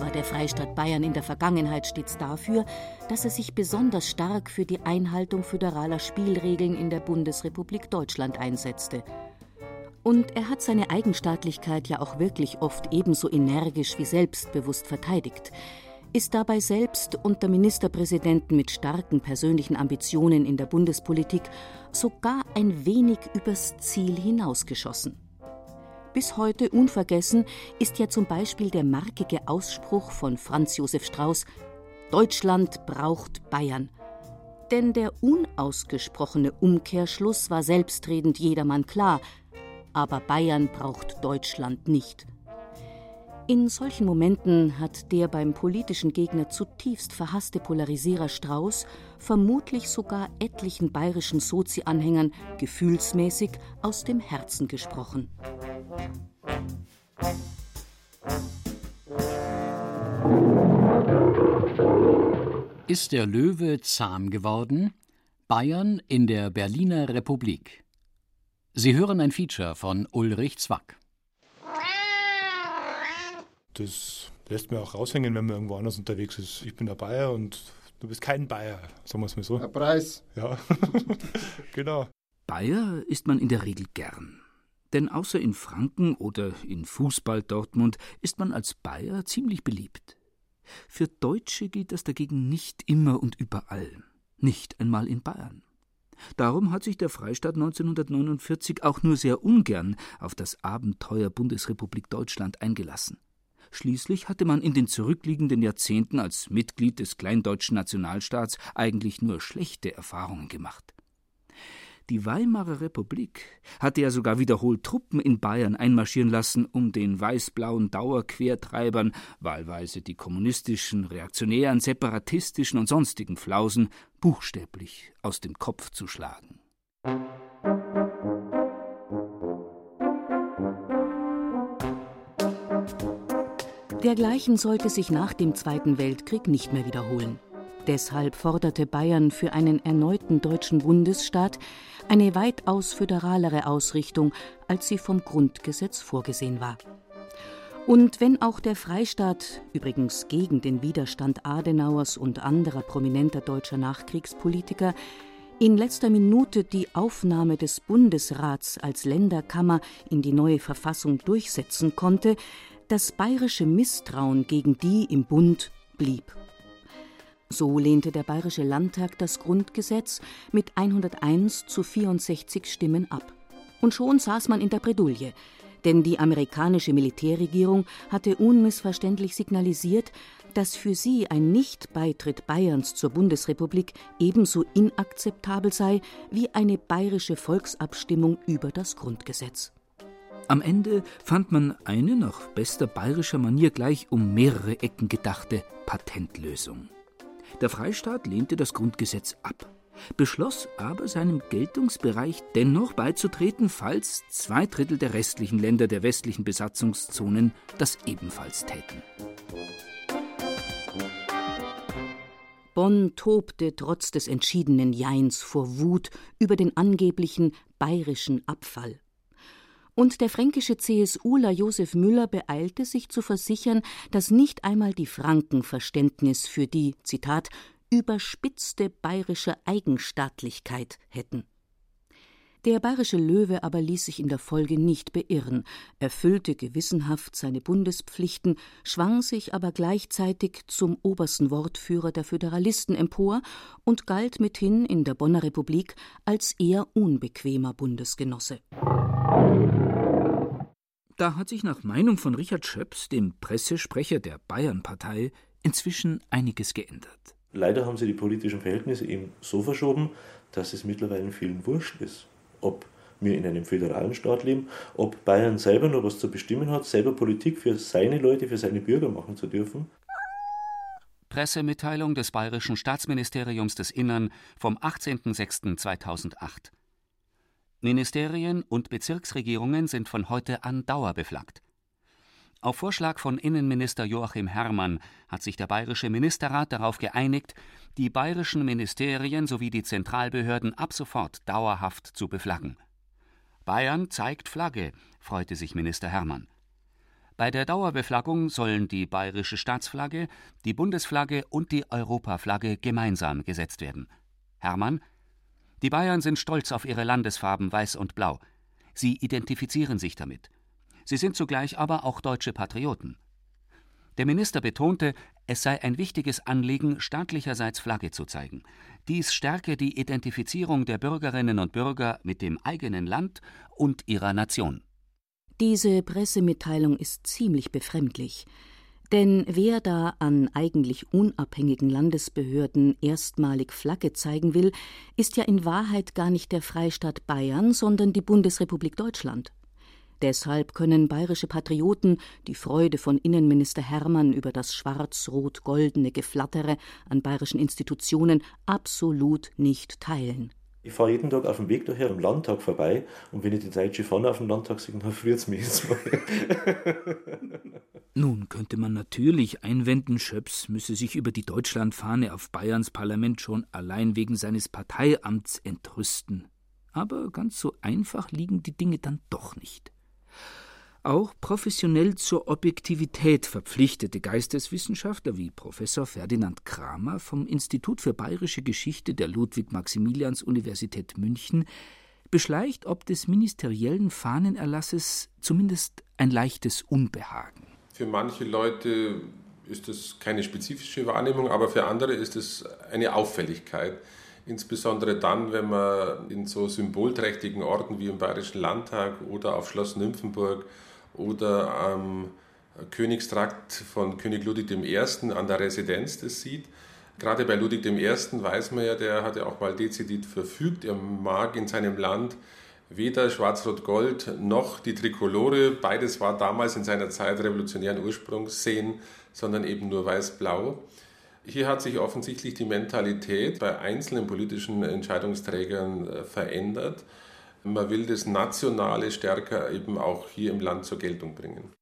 war der Freistaat Bayern in der Vergangenheit stets dafür, dass er sich besonders stark für die Einhaltung föderaler Spielregeln in der Bundesrepublik Deutschland einsetzte. Und er hat seine Eigenstaatlichkeit ja auch wirklich oft ebenso energisch wie selbstbewusst verteidigt, ist dabei selbst unter Ministerpräsidenten mit starken persönlichen Ambitionen in der Bundespolitik sogar ein wenig übers Ziel hinausgeschossen. Bis heute unvergessen ist ja zum Beispiel der markige Ausspruch von Franz Josef Strauß: Deutschland braucht Bayern. Denn der unausgesprochene Umkehrschluss war selbstredend jedermann klar, aber Bayern braucht Deutschland nicht. In solchen Momenten hat der beim politischen Gegner zutiefst verhasste Polarisierer Strauß vermutlich sogar etlichen bayerischen Sozi-Anhängern gefühlsmäßig aus dem Herzen gesprochen. Ist der Löwe zahm geworden? Bayern in der Berliner Republik. Sie hören ein Feature von Ulrich Zwack. Das lässt mir auch raushängen, wenn man irgendwo anders unterwegs ist. Ich bin der Bayer und du bist kein Bayer, sagen wir es mal so. Der Preis. Ja, genau. Bayer ist man in der Regel gern. Denn außer in Franken oder in Fußball Dortmund ist man als Bayer ziemlich beliebt. Für Deutsche gilt das dagegen nicht immer und überall, nicht einmal in Bayern. Darum hat sich der Freistaat 1949 auch nur sehr ungern auf das Abenteuer Bundesrepublik Deutschland eingelassen. Schließlich hatte man in den zurückliegenden Jahrzehnten als Mitglied des kleindeutschen Nationalstaats eigentlich nur schlechte Erfahrungen gemacht. Die Weimarer Republik hatte ja sogar wiederholt Truppen in Bayern einmarschieren lassen, um den weiß-blauen Dauerquertreibern, wahlweise die kommunistischen, reaktionären, separatistischen und sonstigen Flausen, buchstäblich aus dem Kopf zu schlagen. Dergleichen sollte sich nach dem Zweiten Weltkrieg nicht mehr wiederholen. Deshalb forderte Bayern für einen erneuten deutschen Bundesstaat eine weitaus föderalere Ausrichtung, als sie vom Grundgesetz vorgesehen war. Und wenn auch der Freistaat, übrigens gegen den Widerstand Adenauers und anderer prominenter deutscher Nachkriegspolitiker, in letzter Minute die Aufnahme des Bundesrats als Länderkammer in die neue Verfassung durchsetzen konnte, das bayerische Misstrauen gegen die im Bund blieb. So lehnte der Bayerische Landtag das Grundgesetz mit 101 zu 64 Stimmen ab. Und schon saß man in der Bredouille, denn die amerikanische Militärregierung hatte unmissverständlich signalisiert, dass für sie ein Nichtbeitritt Bayerns zur Bundesrepublik ebenso inakzeptabel sei wie eine bayerische Volksabstimmung über das Grundgesetz. Am Ende fand man eine nach bester bayerischer Manier gleich um mehrere Ecken gedachte Patentlösung. Der Freistaat lehnte das Grundgesetz ab, beschloss aber seinem Geltungsbereich dennoch beizutreten, falls zwei Drittel der restlichen Länder der westlichen Besatzungszonen das ebenfalls täten. Bonn tobte trotz des entschiedenen Jeins vor Wut über den angeblichen bayerischen Abfall und der fränkische CSUler Josef Müller beeilte sich zu versichern, dass nicht einmal die Franken Verständnis für die, Zitat, überspitzte bayerische Eigenstaatlichkeit hätten. Der bayerische Löwe aber ließ sich in der Folge nicht beirren, erfüllte gewissenhaft seine Bundespflichten, schwang sich aber gleichzeitig zum obersten Wortführer der Föderalisten empor und galt mithin in der Bonner Republik als eher unbequemer Bundesgenosse. Da hat sich nach Meinung von Richard Schöps, dem Pressesprecher der Bayernpartei, inzwischen einiges geändert. Leider haben sie die politischen Verhältnisse eben so verschoben, dass es mittlerweile vielen wurscht ist, ob wir in einem föderalen Staat leben, ob Bayern selber noch was zu bestimmen hat, selber Politik für seine Leute, für seine Bürger machen zu dürfen. Pressemitteilung des Bayerischen Staatsministeriums des Innern vom 18.06.2008. Ministerien und Bezirksregierungen sind von heute an dauerbeflaggt. Auf Vorschlag von Innenminister Joachim Herrmann hat sich der Bayerische Ministerrat darauf geeinigt, die bayerischen Ministerien sowie die Zentralbehörden ab sofort dauerhaft zu beflaggen. Bayern zeigt Flagge, freute sich Minister Herrmann. Bei der Dauerbeflaggung sollen die bayerische Staatsflagge, die Bundesflagge und die Europaflagge gemeinsam gesetzt werden. Herrmann Die Bayern sind stolz auf ihre Landesfarben weiß und blau. Sie identifizieren sich damit. Sie sind zugleich aber auch deutsche Patrioten. Der Minister betonte, es sei ein wichtiges Anliegen, staatlicherseits Flagge zu zeigen. Dies stärke die Identifizierung der Bürgerinnen und Bürger mit dem eigenen Land und ihrer Nation. Diese Pressemitteilung ist ziemlich befremdlich. Denn wer da an eigentlich unabhängigen Landesbehörden erstmalig Flagge zeigen will, ist ja in Wahrheit gar nicht der Freistaat Bayern, sondern die Bundesrepublik Deutschland. Deshalb können bayerische Patrioten die Freude von Innenminister Hermann über das schwarz-rot-goldene Geflattere an bayerischen Institutionen absolut nicht teilen. Ich fahre jeden Tag auf dem Weg daher im Landtag vorbei und wenn ich die deutsche Fahne auf dem Landtag sehe, dann friert es mich jetzt mal. Nun könnte man natürlich einwenden, Schöps müsse sich über die Deutschlandfahne auf Bayerns Parlament schon allein wegen seines Parteiamts entrüsten. Aber ganz so einfach liegen die Dinge dann doch nicht. Auch professionell zur Objektivität verpflichtete Geisteswissenschaftler wie Professor Ferdinand Kramer vom Institut für Bayerische Geschichte der Ludwig-Maximilians-Universität München beschleicht ob des ministeriellen Fahnenerlasses zumindest ein leichtes Unbehagen. Für manche Leute ist das keine spezifische Wahrnehmung, aber für andere ist es eine Auffälligkeit. Insbesondere dann, wenn man in so symbolträchtigen Orten wie im Bayerischen Landtag oder auf Schloss Nymphenburg oder am Königstrakt von König Ludwig I. an der Residenz das sieht. Gerade bei Ludwig I. weiß man ja, der hat ja auch mal dezidiert verfügt, er mag in seinem Land weder Schwarz-Rot-Gold noch die Trikolore, beides war damals in seiner Zeit revolutionären Ursprungs sehen, sondern eben nur weiß-blau. Hier hat sich offensichtlich die Mentalität bei einzelnen politischen Entscheidungsträgern äh, verändert. Man will das Nationale stärker eben auch hier im Land zur Geltung bringen.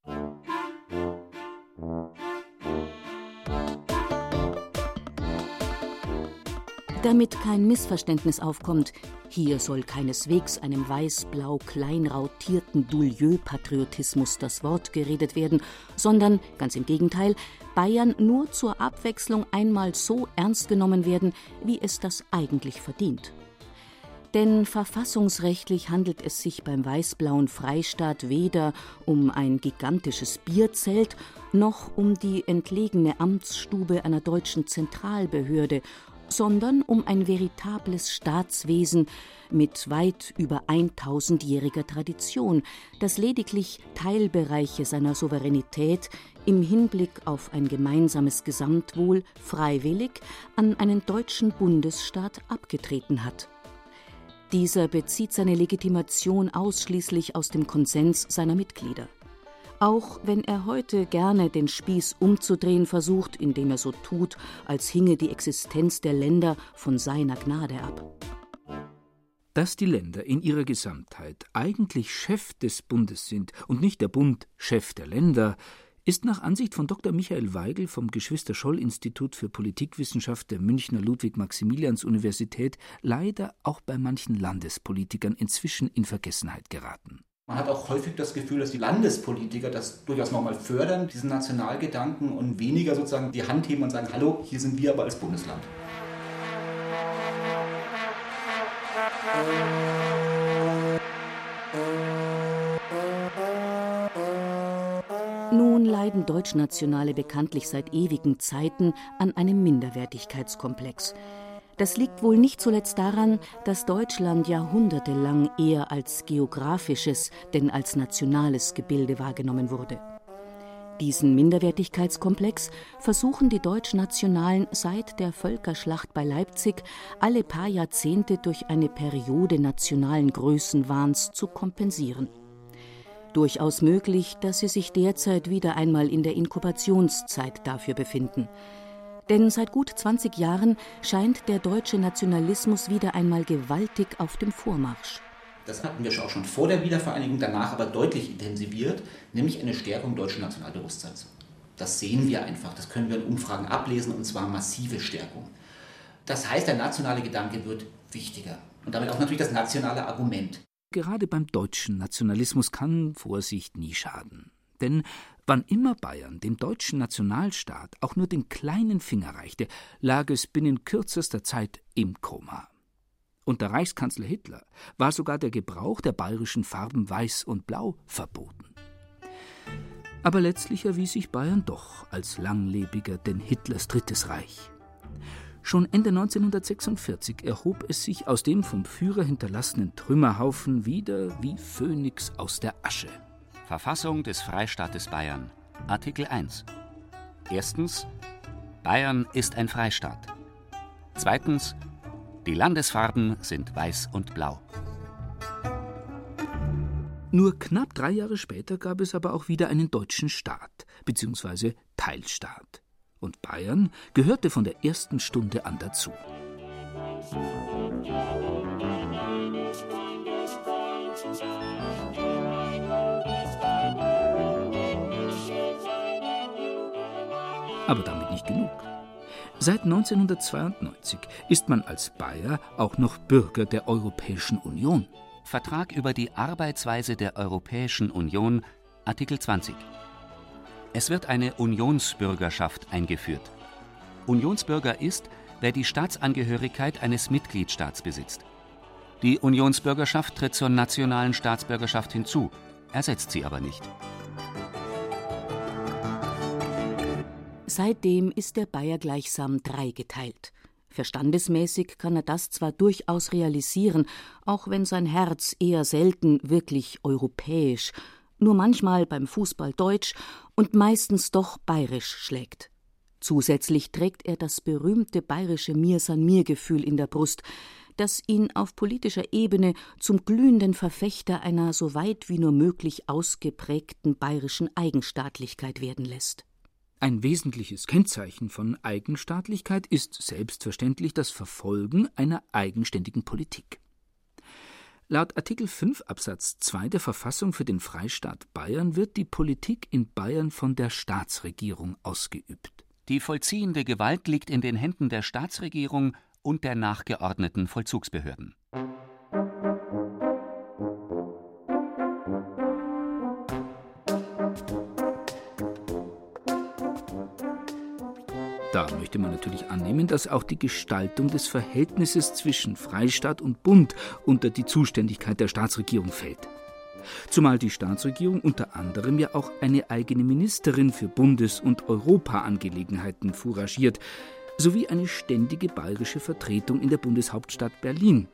Damit kein Missverständnis aufkommt, hier soll keineswegs einem weiß-blau kleinrautierten Doulieu-Patriotismus das Wort geredet werden, sondern, ganz im Gegenteil, Bayern nur zur Abwechslung einmal so ernst genommen werden, wie es das eigentlich verdient. Denn verfassungsrechtlich handelt es sich beim weiß-blauen Freistaat weder um ein gigantisches Bierzelt noch um die entlegene Amtsstube einer deutschen Zentralbehörde sondern um ein veritables Staatswesen mit weit über 1000-jähriger Tradition, das lediglich Teilbereiche seiner Souveränität im Hinblick auf ein gemeinsames Gesamtwohl freiwillig an einen deutschen Bundesstaat abgetreten hat. Dieser bezieht seine Legitimation ausschließlich aus dem Konsens seiner Mitglieder auch wenn er heute gerne den Spieß umzudrehen versucht, indem er so tut, als hinge die Existenz der Länder von seiner Gnade ab. Dass die Länder in ihrer Gesamtheit eigentlich Chef des Bundes sind und nicht der Bund Chef der Länder, ist nach Ansicht von Dr. Michael Weigel vom Geschwister-Scholl-Institut für Politikwissenschaft der Münchner Ludwig-Maximilians-Universität leider auch bei manchen Landespolitikern inzwischen in Vergessenheit geraten. Man hat auch häufig das Gefühl, dass die Landespolitiker das durchaus nochmal fördern, diesen Nationalgedanken und weniger sozusagen die Hand heben und sagen, hallo, hier sind wir aber als Bundesland. Nun leiden Deutschnationale bekanntlich seit ewigen Zeiten an einem Minderwertigkeitskomplex. Das liegt wohl nicht zuletzt daran, dass Deutschland jahrhundertelang eher als geografisches denn als nationales Gebilde wahrgenommen wurde. Diesen Minderwertigkeitskomplex versuchen die Deutschnationalen seit der Völkerschlacht bei Leipzig alle paar Jahrzehnte durch eine Periode nationalen Größenwahns zu kompensieren. Durchaus möglich, dass sie sich derzeit wieder einmal in der Inkubationszeit dafür befinden. Denn seit gut 20 Jahren scheint der deutsche Nationalismus wieder einmal gewaltig auf dem Vormarsch. Das hatten wir auch schon vor der Wiedervereinigung, danach aber deutlich intensiviert, nämlich eine Stärkung deutschen Nationalbewusstseins. Das sehen wir einfach, das können wir in Umfragen ablesen und zwar massive Stärkung. Das heißt, der nationale Gedanke wird wichtiger und damit auch natürlich das nationale Argument. Gerade beim deutschen Nationalismus kann Vorsicht nie schaden. Denn wann immer Bayern dem deutschen Nationalstaat auch nur den kleinen Finger reichte, lag es binnen kürzester Zeit im Koma. Unter Reichskanzler Hitler war sogar der Gebrauch der bayerischen Farben Weiß und Blau verboten. Aber letztlich erwies sich Bayern doch als langlebiger denn Hitlers Drittes Reich. Schon Ende 1946 erhob es sich aus dem vom Führer hinterlassenen Trümmerhaufen wieder wie Phönix aus der Asche. Verfassung des Freistaates Bayern Artikel 1 Erstens Bayern ist ein Freistaat. Zweitens die Landesfarben sind weiß und blau. Nur knapp drei Jahre später gab es aber auch wieder einen deutschen Staat bzw. Teilstaat. Und Bayern gehörte von der ersten Stunde an dazu. Aber damit nicht genug. Seit 1992 ist man als Bayer auch noch Bürger der Europäischen Union. Vertrag über die Arbeitsweise der Europäischen Union, Artikel 20. Es wird eine Unionsbürgerschaft eingeführt. Unionsbürger ist, wer die Staatsangehörigkeit eines Mitgliedstaats besitzt. Die Unionsbürgerschaft tritt zur nationalen Staatsbürgerschaft hinzu, ersetzt sie aber nicht. Seitdem ist der Bayer gleichsam dreigeteilt. Verstandesmäßig kann er das zwar durchaus realisieren, auch wenn sein Herz eher selten wirklich europäisch, nur manchmal beim Fußball deutsch und meistens doch bayerisch schlägt. Zusätzlich trägt er das berühmte bayerische Mir san mir Gefühl in der Brust, das ihn auf politischer Ebene zum glühenden Verfechter einer so weit wie nur möglich ausgeprägten bayerischen Eigenstaatlichkeit werden lässt. Ein wesentliches Kennzeichen von Eigenstaatlichkeit ist selbstverständlich das Verfolgen einer eigenständigen Politik. Laut Artikel 5 Absatz 2 der Verfassung für den Freistaat Bayern wird die Politik in Bayern von der Staatsregierung ausgeübt. Die vollziehende Gewalt liegt in den Händen der Staatsregierung und der nachgeordneten Vollzugsbehörden. Da möchte man natürlich annehmen, dass auch die Gestaltung des Verhältnisses zwischen Freistaat und Bund unter die Zuständigkeit der Staatsregierung fällt. Zumal die Staatsregierung unter anderem ja auch eine eigene Ministerin für Bundes- und Europaangelegenheiten fouragiert, sowie eine ständige bayerische Vertretung in der Bundeshauptstadt Berlin.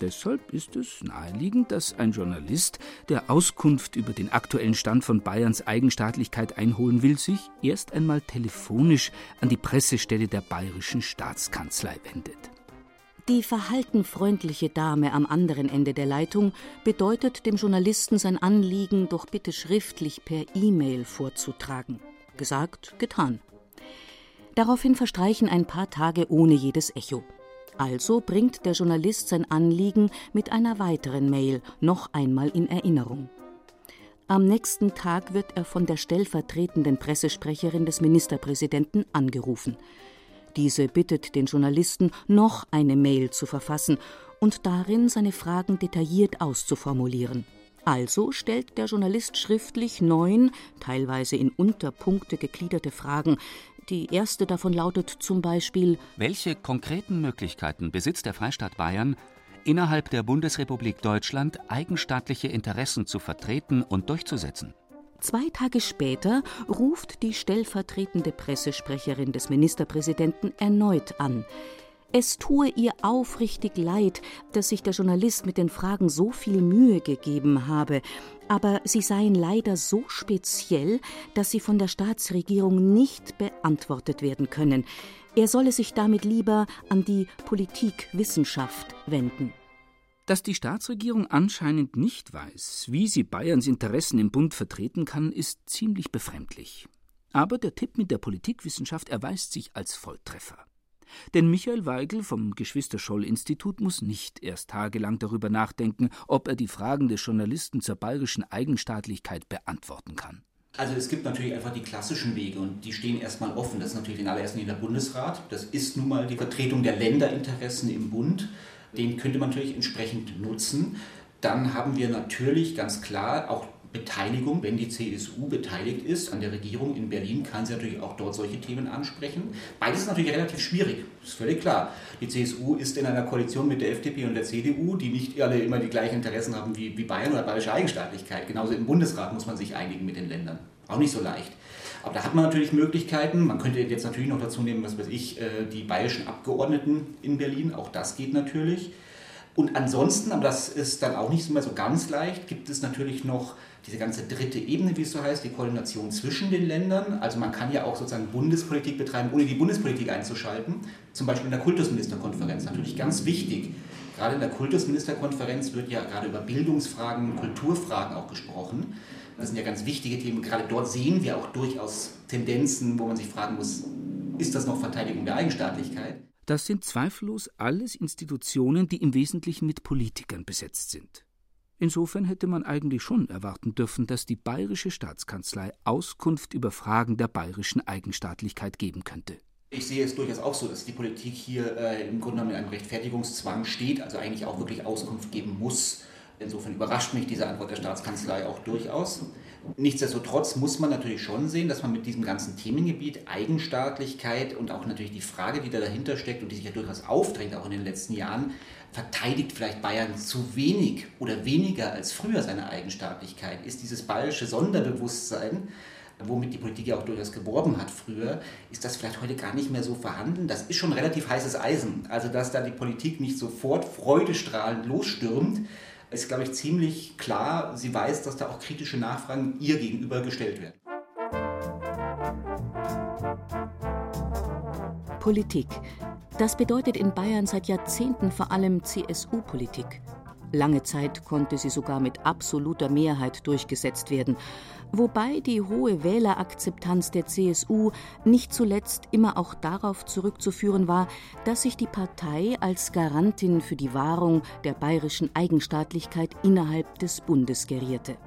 Deshalb ist es naheliegend, dass ein Journalist, der Auskunft über den aktuellen Stand von Bayerns Eigenstaatlichkeit einholen will, sich erst einmal telefonisch an die Pressestelle der bayerischen Staatskanzlei wendet. Die verhaltenfreundliche Dame am anderen Ende der Leitung bedeutet dem Journalisten sein Anliegen doch bitte schriftlich per E-Mail vorzutragen. Gesagt, getan. Daraufhin verstreichen ein paar Tage ohne jedes Echo. Also bringt der Journalist sein Anliegen mit einer weiteren Mail noch einmal in Erinnerung. Am nächsten Tag wird er von der stellvertretenden Pressesprecherin des Ministerpräsidenten angerufen. Diese bittet den Journalisten, noch eine Mail zu verfassen und darin seine Fragen detailliert auszuformulieren. Also stellt der Journalist schriftlich neun, teilweise in Unterpunkte gegliederte Fragen, die erste davon lautet zum Beispiel Welche konkreten Möglichkeiten besitzt der Freistaat Bayern, innerhalb der Bundesrepublik Deutschland eigenstaatliche Interessen zu vertreten und durchzusetzen? Zwei Tage später ruft die stellvertretende Pressesprecherin des Ministerpräsidenten erneut an. Es tue ihr aufrichtig leid, dass sich der Journalist mit den Fragen so viel Mühe gegeben habe, aber sie seien leider so speziell, dass sie von der Staatsregierung nicht beantwortet werden können. Er solle sich damit lieber an die Politikwissenschaft wenden. Dass die Staatsregierung anscheinend nicht weiß, wie sie Bayerns Interessen im Bund vertreten kann, ist ziemlich befremdlich. Aber der Tipp mit der Politikwissenschaft erweist sich als Volltreffer. Denn Michael Weigel vom Geschwister-Scholl-Institut muss nicht erst tagelang darüber nachdenken, ob er die Fragen des Journalisten zur bayerischen Eigenstaatlichkeit beantworten kann. Also es gibt natürlich einfach die klassischen Wege und die stehen erstmal offen. Das ist natürlich in allererster Linie der Bundesrat. Das ist nun mal die Vertretung der Länderinteressen im Bund. Den könnte man natürlich entsprechend nutzen. Dann haben wir natürlich ganz klar auch Beteiligung, wenn die CSU beteiligt ist an der Regierung in Berlin, kann sie natürlich auch dort solche Themen ansprechen. Beides ist natürlich relativ schwierig, ist völlig klar. Die CSU ist in einer Koalition mit der FDP und der CDU, die nicht alle immer die gleichen Interessen haben wie, wie Bayern oder bayerische Eigenstaatlichkeit. Genauso im Bundesrat muss man sich einigen mit den Ländern. Auch nicht so leicht. Aber da hat man natürlich Möglichkeiten. Man könnte jetzt natürlich noch dazu nehmen, was weiß ich, äh, die bayerischen Abgeordneten in Berlin. Auch das geht natürlich. Und ansonsten, aber das ist dann auch nicht mehr so ganz leicht, gibt es natürlich noch diese ganze dritte Ebene, wie es so heißt, die Koordination zwischen den Ländern. Also man kann ja auch sozusagen Bundespolitik betreiben, ohne die Bundespolitik einzuschalten. Zum Beispiel in der Kultusministerkonferenz. Natürlich ganz wichtig. Gerade in der Kultusministerkonferenz wird ja gerade über Bildungsfragen, Kulturfragen auch gesprochen. Das sind ja ganz wichtige Themen. Gerade dort sehen wir auch durchaus Tendenzen, wo man sich fragen muss, ist das noch Verteidigung der Eigenstaatlichkeit? Das sind zweifellos alles Institutionen, die im Wesentlichen mit Politikern besetzt sind. Insofern hätte man eigentlich schon erwarten dürfen, dass die bayerische Staatskanzlei Auskunft über Fragen der bayerischen Eigenstaatlichkeit geben könnte. Ich sehe es durchaus auch so, dass die Politik hier äh, im Grunde genommen in einem Rechtfertigungszwang steht, also eigentlich auch wirklich Auskunft geben muss. Insofern überrascht mich diese Antwort der Staatskanzlei auch durchaus. Nichtsdestotrotz muss man natürlich schon sehen, dass man mit diesem ganzen Themengebiet Eigenstaatlichkeit und auch natürlich die Frage, die da dahinter steckt und die sich ja durchaus aufdrängt, auch in den letzten Jahren, verteidigt vielleicht Bayern zu wenig oder weniger als früher seine Eigenstaatlichkeit? Ist dieses bayerische Sonderbewusstsein, womit die Politik ja auch durchaus geworben hat früher, ist das vielleicht heute gar nicht mehr so vorhanden? Das ist schon relativ heißes Eisen. Also, dass da die Politik nicht sofort freudestrahlend losstürmt, ist, glaube ich, ziemlich klar. Sie weiß, dass da auch kritische Nachfragen ihr gegenüber gestellt werden. Politik. Das bedeutet in Bayern seit Jahrzehnten vor allem CSU-Politik. Lange Zeit konnte sie sogar mit absoluter Mehrheit durchgesetzt werden, wobei die hohe Wählerakzeptanz der CSU nicht zuletzt immer auch darauf zurückzuführen war, dass sich die Partei als Garantin für die Wahrung der bayerischen Eigenstaatlichkeit innerhalb des Bundes gerierte.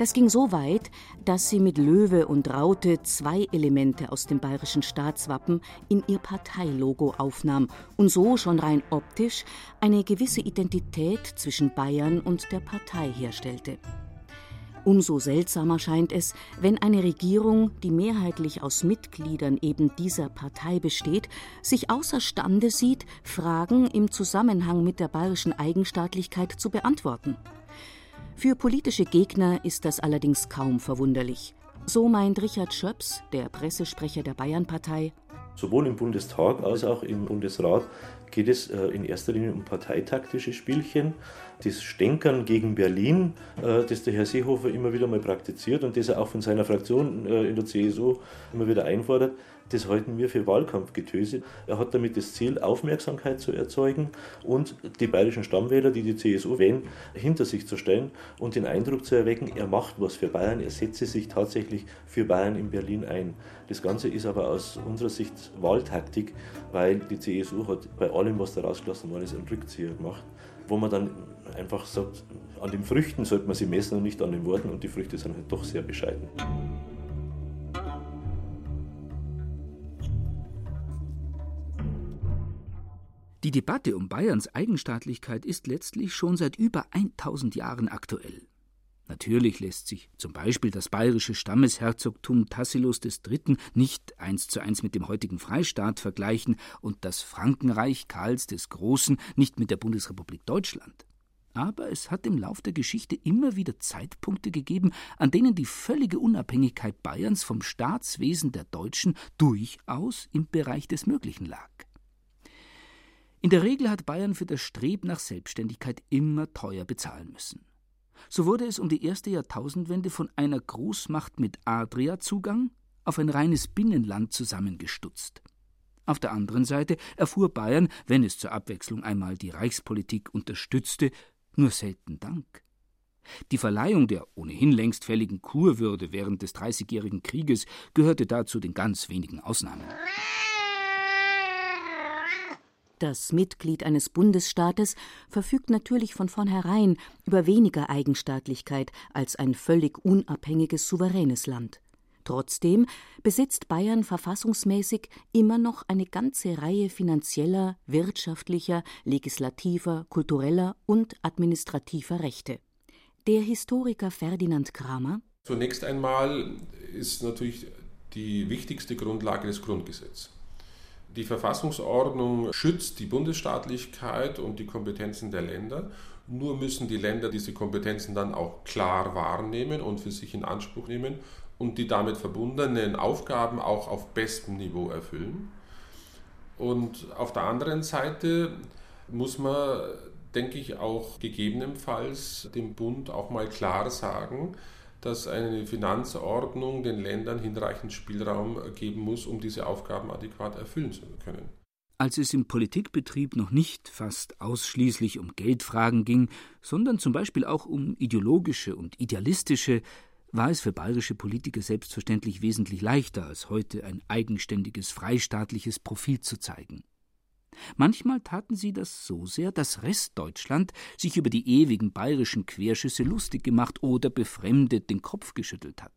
Das ging so weit, dass sie mit Löwe und Raute zwei Elemente aus dem bayerischen Staatswappen in ihr Parteilogo aufnahm und so schon rein optisch eine gewisse Identität zwischen Bayern und der Partei herstellte. Umso seltsamer scheint es, wenn eine Regierung, die mehrheitlich aus Mitgliedern eben dieser Partei besteht, sich außerstande sieht, Fragen im Zusammenhang mit der bayerischen Eigenstaatlichkeit zu beantworten. Für politische Gegner ist das allerdings kaum verwunderlich. So meint Richard Schöps, der Pressesprecher der Bayernpartei. Sowohl im Bundestag als auch im Bundesrat geht es äh, in erster Linie um parteitaktische Spielchen. Das Stänkern gegen Berlin, äh, das der Herr Seehofer immer wieder mal praktiziert und das er auch von seiner Fraktion äh, in der CSU immer wieder einfordert, das halten wir für Wahlkampfgetöse. Er hat damit das Ziel, Aufmerksamkeit zu erzeugen und die bayerischen Stammwähler, die die CSU wählen, hinter sich zu stellen und den Eindruck zu erwecken, er macht was für Bayern, er setze sich tatsächlich für Bayern in Berlin ein. Das Ganze ist aber aus unserer Sicht Wahltaktik, weil die CSU hat bei allem, was da rausgelassen worden ist, einen Rückzieher gemacht, wo man dann einfach sagt, an den Früchten sollte man sie messen und nicht an den Worten und die Früchte sind halt doch sehr bescheiden. Die Debatte um Bayerns Eigenstaatlichkeit ist letztlich schon seit über 1000 Jahren aktuell. Natürlich lässt sich zum Beispiel das bayerische Stammesherzogtum Tassilos III. nicht eins zu eins mit dem heutigen Freistaat vergleichen und das Frankenreich Karls des Großen nicht mit der Bundesrepublik Deutschland. Aber es hat im Lauf der Geschichte immer wieder Zeitpunkte gegeben, an denen die völlige Unabhängigkeit Bayerns vom Staatswesen der Deutschen durchaus im Bereich des Möglichen lag. In der Regel hat Bayern für das Streben nach Selbstständigkeit immer teuer bezahlen müssen. So wurde es um die erste Jahrtausendwende von einer Großmacht mit Adria-Zugang auf ein reines Binnenland zusammengestutzt. Auf der anderen Seite erfuhr Bayern, wenn es zur Abwechslung einmal die Reichspolitik unterstützte, nur selten Dank. Die Verleihung der ohnehin längst fälligen Kurwürde während des Dreißigjährigen Krieges gehörte dazu den ganz wenigen Ausnahmen. Das Mitglied eines Bundesstaates verfügt natürlich von vornherein über weniger Eigenstaatlichkeit als ein völlig unabhängiges souveränes Land. Trotzdem besitzt Bayern verfassungsmäßig immer noch eine ganze Reihe finanzieller, wirtschaftlicher, legislativer, kultureller und administrativer Rechte. Der Historiker Ferdinand Kramer Zunächst einmal ist natürlich die wichtigste Grundlage das Grundgesetz. Die Verfassungsordnung schützt die Bundesstaatlichkeit und die Kompetenzen der Länder. Nur müssen die Länder diese Kompetenzen dann auch klar wahrnehmen und für sich in Anspruch nehmen und die damit verbundenen Aufgaben auch auf bestem Niveau erfüllen. Und auf der anderen Seite muss man, denke ich, auch gegebenenfalls dem Bund auch mal klar sagen, dass eine Finanzordnung den Ländern hinreichend Spielraum geben muss, um diese Aufgaben adäquat erfüllen zu können. Als es im Politikbetrieb noch nicht fast ausschließlich um Geldfragen ging, sondern zum Beispiel auch um ideologische und idealistische, war es für bayerische Politiker selbstverständlich wesentlich leichter als heute ein eigenständiges freistaatliches Profil zu zeigen. Manchmal taten sie das so sehr, dass Restdeutschland sich über die ewigen bayerischen Querschüsse lustig gemacht oder befremdet den Kopf geschüttelt hat.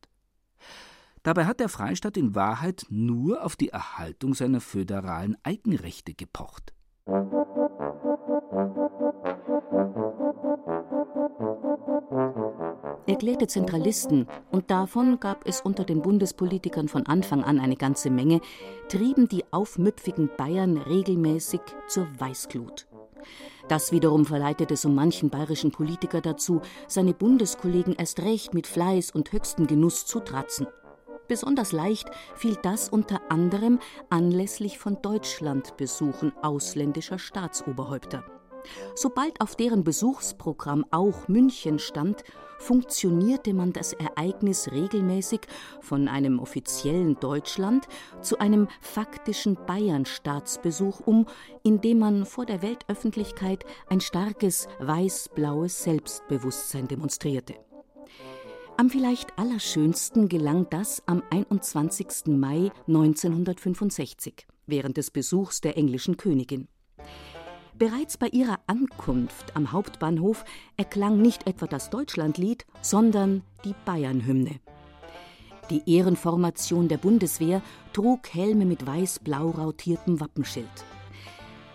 Dabei hat der Freistaat in Wahrheit nur auf die Erhaltung seiner föderalen Eigenrechte gepocht. Erklärte Zentralisten, und davon gab es unter den Bundespolitikern von Anfang an eine ganze Menge, trieben die aufmüpfigen Bayern regelmäßig zur Weißglut. Das wiederum verleitete so manchen bayerischen Politiker dazu, seine Bundeskollegen erst recht mit Fleiß und höchstem Genuss zu tratzen. Besonders leicht fiel das unter anderem anlässlich von Deutschlandbesuchen ausländischer Staatsoberhäupter. Sobald auf deren Besuchsprogramm auch München stand, funktionierte man das Ereignis regelmäßig von einem offiziellen Deutschland zu einem faktischen Bayern-Staatsbesuch um, indem man vor der Weltöffentlichkeit ein starkes weiß-blaues Selbstbewusstsein demonstrierte. Am vielleicht allerschönsten gelang das am 21. Mai 1965 während des Besuchs der englischen Königin. Bereits bei ihrer Ankunft am Hauptbahnhof erklang nicht etwa das Deutschlandlied, sondern die Bayernhymne. Die Ehrenformation der Bundeswehr trug Helme mit weiß-blau rautiertem Wappenschild.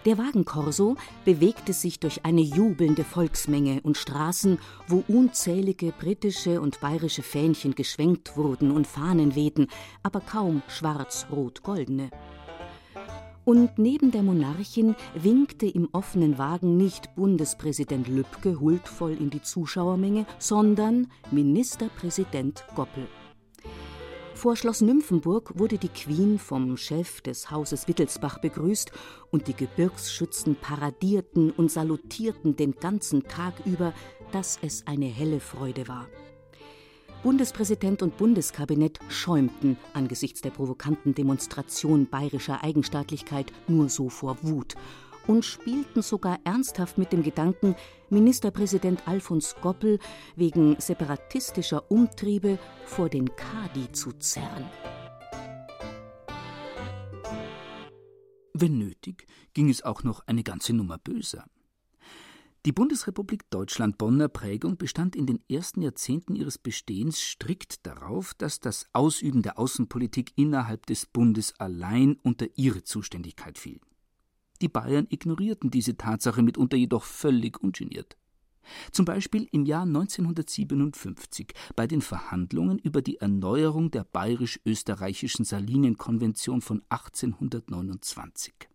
Der Wagenkorso bewegte sich durch eine jubelnde Volksmenge und Straßen, wo unzählige britische und bayerische Fähnchen geschwenkt wurden und Fahnen wehten, aber kaum schwarz-rot-goldene. Und neben der Monarchin winkte im offenen Wagen nicht Bundespräsident Lübcke huldvoll in die Zuschauermenge, sondern Ministerpräsident Goppel. Vor Schloss Nymphenburg wurde die Queen vom Chef des Hauses Wittelsbach begrüßt und die Gebirgsschützen paradierten und salutierten den ganzen Tag über, dass es eine helle Freude war. Bundespräsident und Bundeskabinett schäumten angesichts der provokanten Demonstration bayerischer Eigenstaatlichkeit nur so vor Wut und spielten sogar ernsthaft mit dem Gedanken, Ministerpräsident Alfons Goppel wegen separatistischer Umtriebe vor den Kadi zu zerren. Wenn nötig, ging es auch noch eine ganze Nummer böser. Die Bundesrepublik Deutschland Bonner Prägung bestand in den ersten Jahrzehnten ihres Bestehens strikt darauf, dass das Ausüben der Außenpolitik innerhalb des Bundes allein unter ihre Zuständigkeit fiel. Die Bayern ignorierten diese Tatsache mitunter jedoch völlig ungeniert. Zum Beispiel im Jahr 1957 bei den Verhandlungen über die Erneuerung der bayerisch-österreichischen Salinenkonvention von 1829.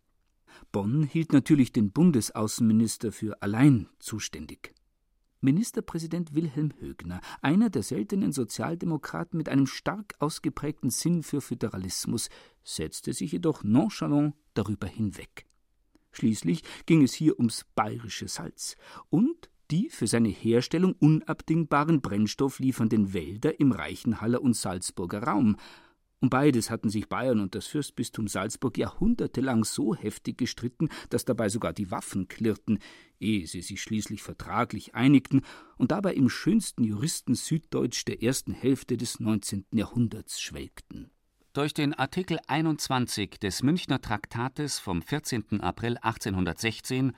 Bonn hielt natürlich den Bundesaußenminister für allein zuständig. Ministerpräsident Wilhelm Högner, einer der seltenen Sozialdemokraten mit einem stark ausgeprägten Sinn für Föderalismus, setzte sich jedoch nonchalant darüber hinweg. Schließlich ging es hier ums bayerische Salz und die für seine Herstellung unabdingbaren Brennstoff liefernden Wälder im Reichenhaller und Salzburger Raum. Um beides hatten sich Bayern und das Fürstbistum Salzburg jahrhundertelang so heftig gestritten, dass dabei sogar die Waffen klirrten, ehe sie sich schließlich vertraglich einigten und dabei im schönsten Juristen Süddeutsch der ersten Hälfte des 19. Jahrhunderts schwelgten. Durch den Artikel 21 des Münchner Traktates vom 14. April 1816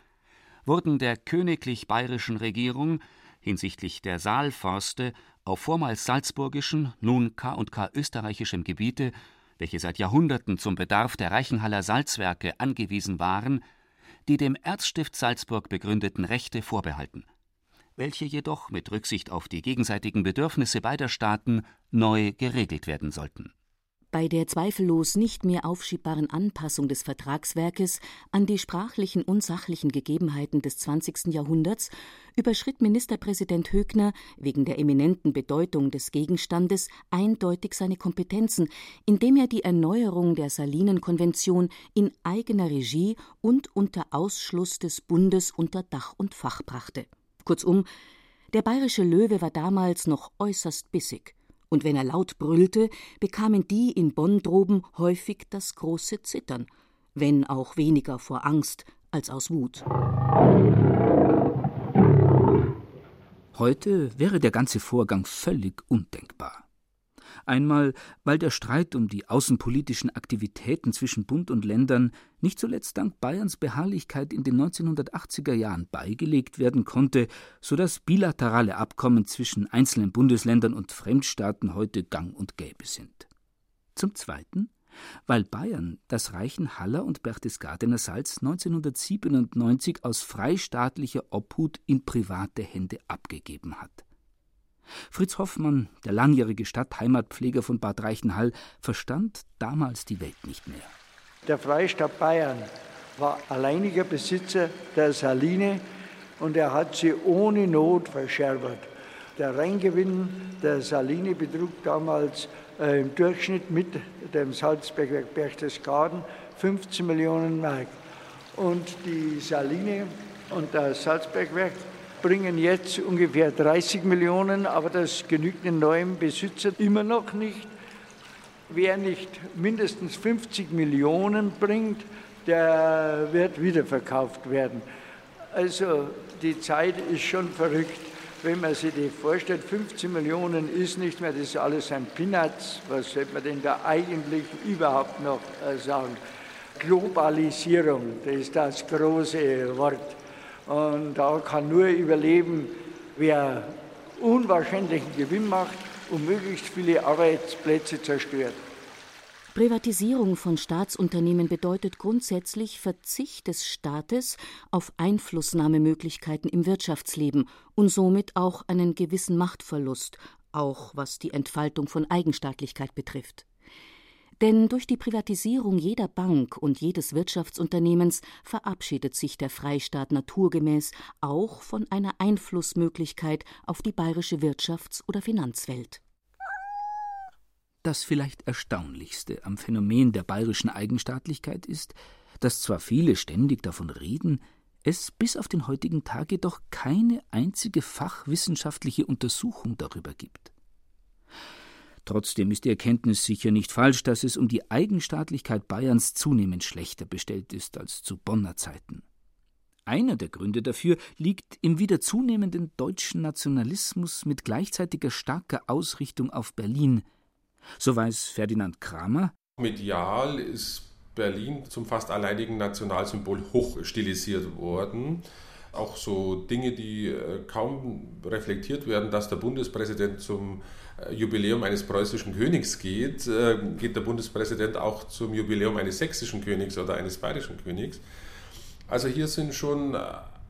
wurden der königlich bayerischen Regierung hinsichtlich der Saalforste auf vormals salzburgischen, nun K und K österreichischem Gebiete, welche seit Jahrhunderten zum Bedarf der Reichenhaller Salzwerke angewiesen waren, die dem Erzstift Salzburg begründeten Rechte vorbehalten, welche jedoch mit Rücksicht auf die gegenseitigen Bedürfnisse beider Staaten neu geregelt werden sollten bei der zweifellos nicht mehr aufschiebbaren Anpassung des Vertragswerkes an die sprachlichen und sachlichen Gegebenheiten des 20. Jahrhunderts überschritt Ministerpräsident Högner wegen der eminenten Bedeutung des Gegenstandes eindeutig seine Kompetenzen, indem er die Erneuerung der Salinenkonvention in eigener Regie und unter Ausschluss des Bundes unter Dach und Fach brachte. Kurzum, der bayerische Löwe war damals noch äußerst bissig und wenn er laut brüllte, bekamen die in Bonn droben häufig das große Zittern, wenn auch weniger vor Angst als aus Wut. Heute wäre der ganze Vorgang völlig undenkbar. Einmal, weil der Streit um die außenpolitischen Aktivitäten zwischen Bund und Ländern nicht zuletzt dank Bayerns Beharrlichkeit in den 1980er Jahren beigelegt werden konnte, so dass bilaterale Abkommen zwischen einzelnen Bundesländern und Fremdstaaten heute gang und gäbe sind. Zum Zweiten, weil Bayern das Reichenhaller und Berchtesgadener Salz 1997 aus freistaatlicher Obhut in private Hände abgegeben hat. Fritz Hoffmann, der langjährige Stadtheimatpfleger von Bad Reichenhall, verstand damals die Welt nicht mehr. Der Freistaat Bayern war alleiniger Besitzer der Saline und er hat sie ohne Not verscherbert. Der Reingewinn der Saline betrug damals äh, im Durchschnitt mit dem Salzbergwerk Berchtesgaden 15 Millionen Mark. Und die Saline und das Salzbergwerk bringen jetzt ungefähr 30 Millionen, aber das genügt den neuen Besitzer immer noch nicht. Wer nicht mindestens 50 Millionen bringt, der wird wiederverkauft werden. Also die Zeit ist schon verrückt. Wenn man sich das vorstellt, 15 Millionen ist nicht mehr, das ist alles ein Peanuts. Was sollte man denn da eigentlich überhaupt noch äh, sagen? Globalisierung, das ist das große Wort. Und da kann nur überleben, wer unwahrscheinlichen Gewinn macht und möglichst viele Arbeitsplätze zerstört. Privatisierung von Staatsunternehmen bedeutet grundsätzlich Verzicht des Staates auf Einflussnahmemöglichkeiten im Wirtschaftsleben und somit auch einen gewissen Machtverlust, auch was die Entfaltung von Eigenstaatlichkeit betrifft. Denn durch die Privatisierung jeder Bank und jedes Wirtschaftsunternehmens verabschiedet sich der Freistaat naturgemäß auch von einer Einflussmöglichkeit auf die bayerische Wirtschafts- oder Finanzwelt. Das vielleicht Erstaunlichste am Phänomen der bayerischen Eigenstaatlichkeit ist, dass zwar viele ständig davon reden, es bis auf den heutigen Tag jedoch keine einzige fachwissenschaftliche Untersuchung darüber gibt. Trotzdem ist die Erkenntnis sicher nicht falsch, dass es um die Eigenstaatlichkeit Bayerns zunehmend schlechter bestellt ist als zu Bonner Zeiten. Einer der Gründe dafür liegt im wieder zunehmenden deutschen Nationalismus mit gleichzeitiger starker Ausrichtung auf Berlin. So weiß Ferdinand Kramer. Medial ist Berlin zum fast alleinigen Nationalsymbol hochstilisiert worden auch so Dinge, die äh, kaum reflektiert werden, dass der Bundespräsident zum äh, Jubiläum eines preußischen Königs geht, äh, geht der Bundespräsident auch zum Jubiläum eines sächsischen Königs oder eines bayerischen Königs. Also hier sind schon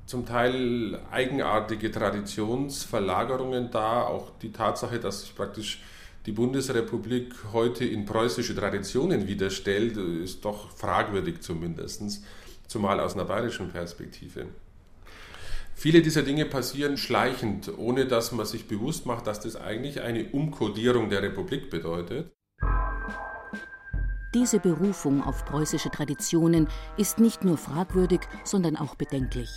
zum Teil eigenartige Traditionsverlagerungen da, auch die Tatsache, dass sich praktisch die Bundesrepublik heute in preußische Traditionen widerstellt, ist doch fragwürdig zumindest, zumal aus einer bayerischen Perspektive. Viele dieser Dinge passieren schleichend, ohne dass man sich bewusst macht, dass das eigentlich eine Umkodierung der Republik bedeutet. Diese Berufung auf preußische Traditionen ist nicht nur fragwürdig, sondern auch bedenklich.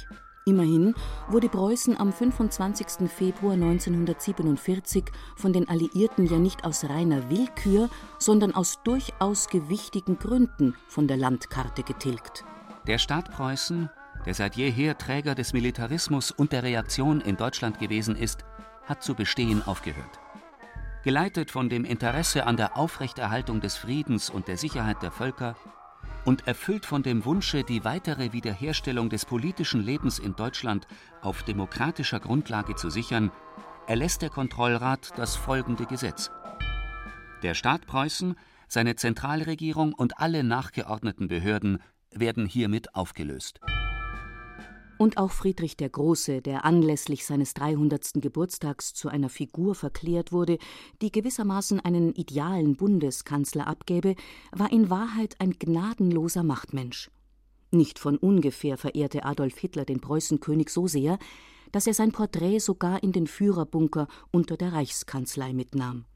Immerhin wurde Preußen am 25. Februar 1947 von den Alliierten ja nicht aus reiner Willkür, sondern aus durchaus gewichtigen Gründen von der Landkarte getilgt. Der Staat Preußen, der seit jeher Träger des Militarismus und der Reaktion in Deutschland gewesen ist, hat zu bestehen aufgehört. Geleitet von dem Interesse an der Aufrechterhaltung des Friedens und der Sicherheit der Völker und erfüllt von dem Wunsche, die weitere Wiederherstellung des politischen Lebens in Deutschland auf demokratischer Grundlage zu sichern, erlässt der Kontrollrat das folgende Gesetz. Der Staat Preußen, seine Zentralregierung und alle nachgeordneten Behörden werden hiermit aufgelöst. Und auch Friedrich der Große, der anlässlich seines 300. Geburtstags zu einer Figur verklärt wurde, die gewissermaßen einen idealen Bundeskanzler abgäbe, war in Wahrheit ein gnadenloser Machtmensch. Nicht von ungefähr verehrte Adolf Hitler den Preußenkönig so sehr, dass er sein Porträt sogar in den Führerbunker unter der Reichskanzlei mitnahm.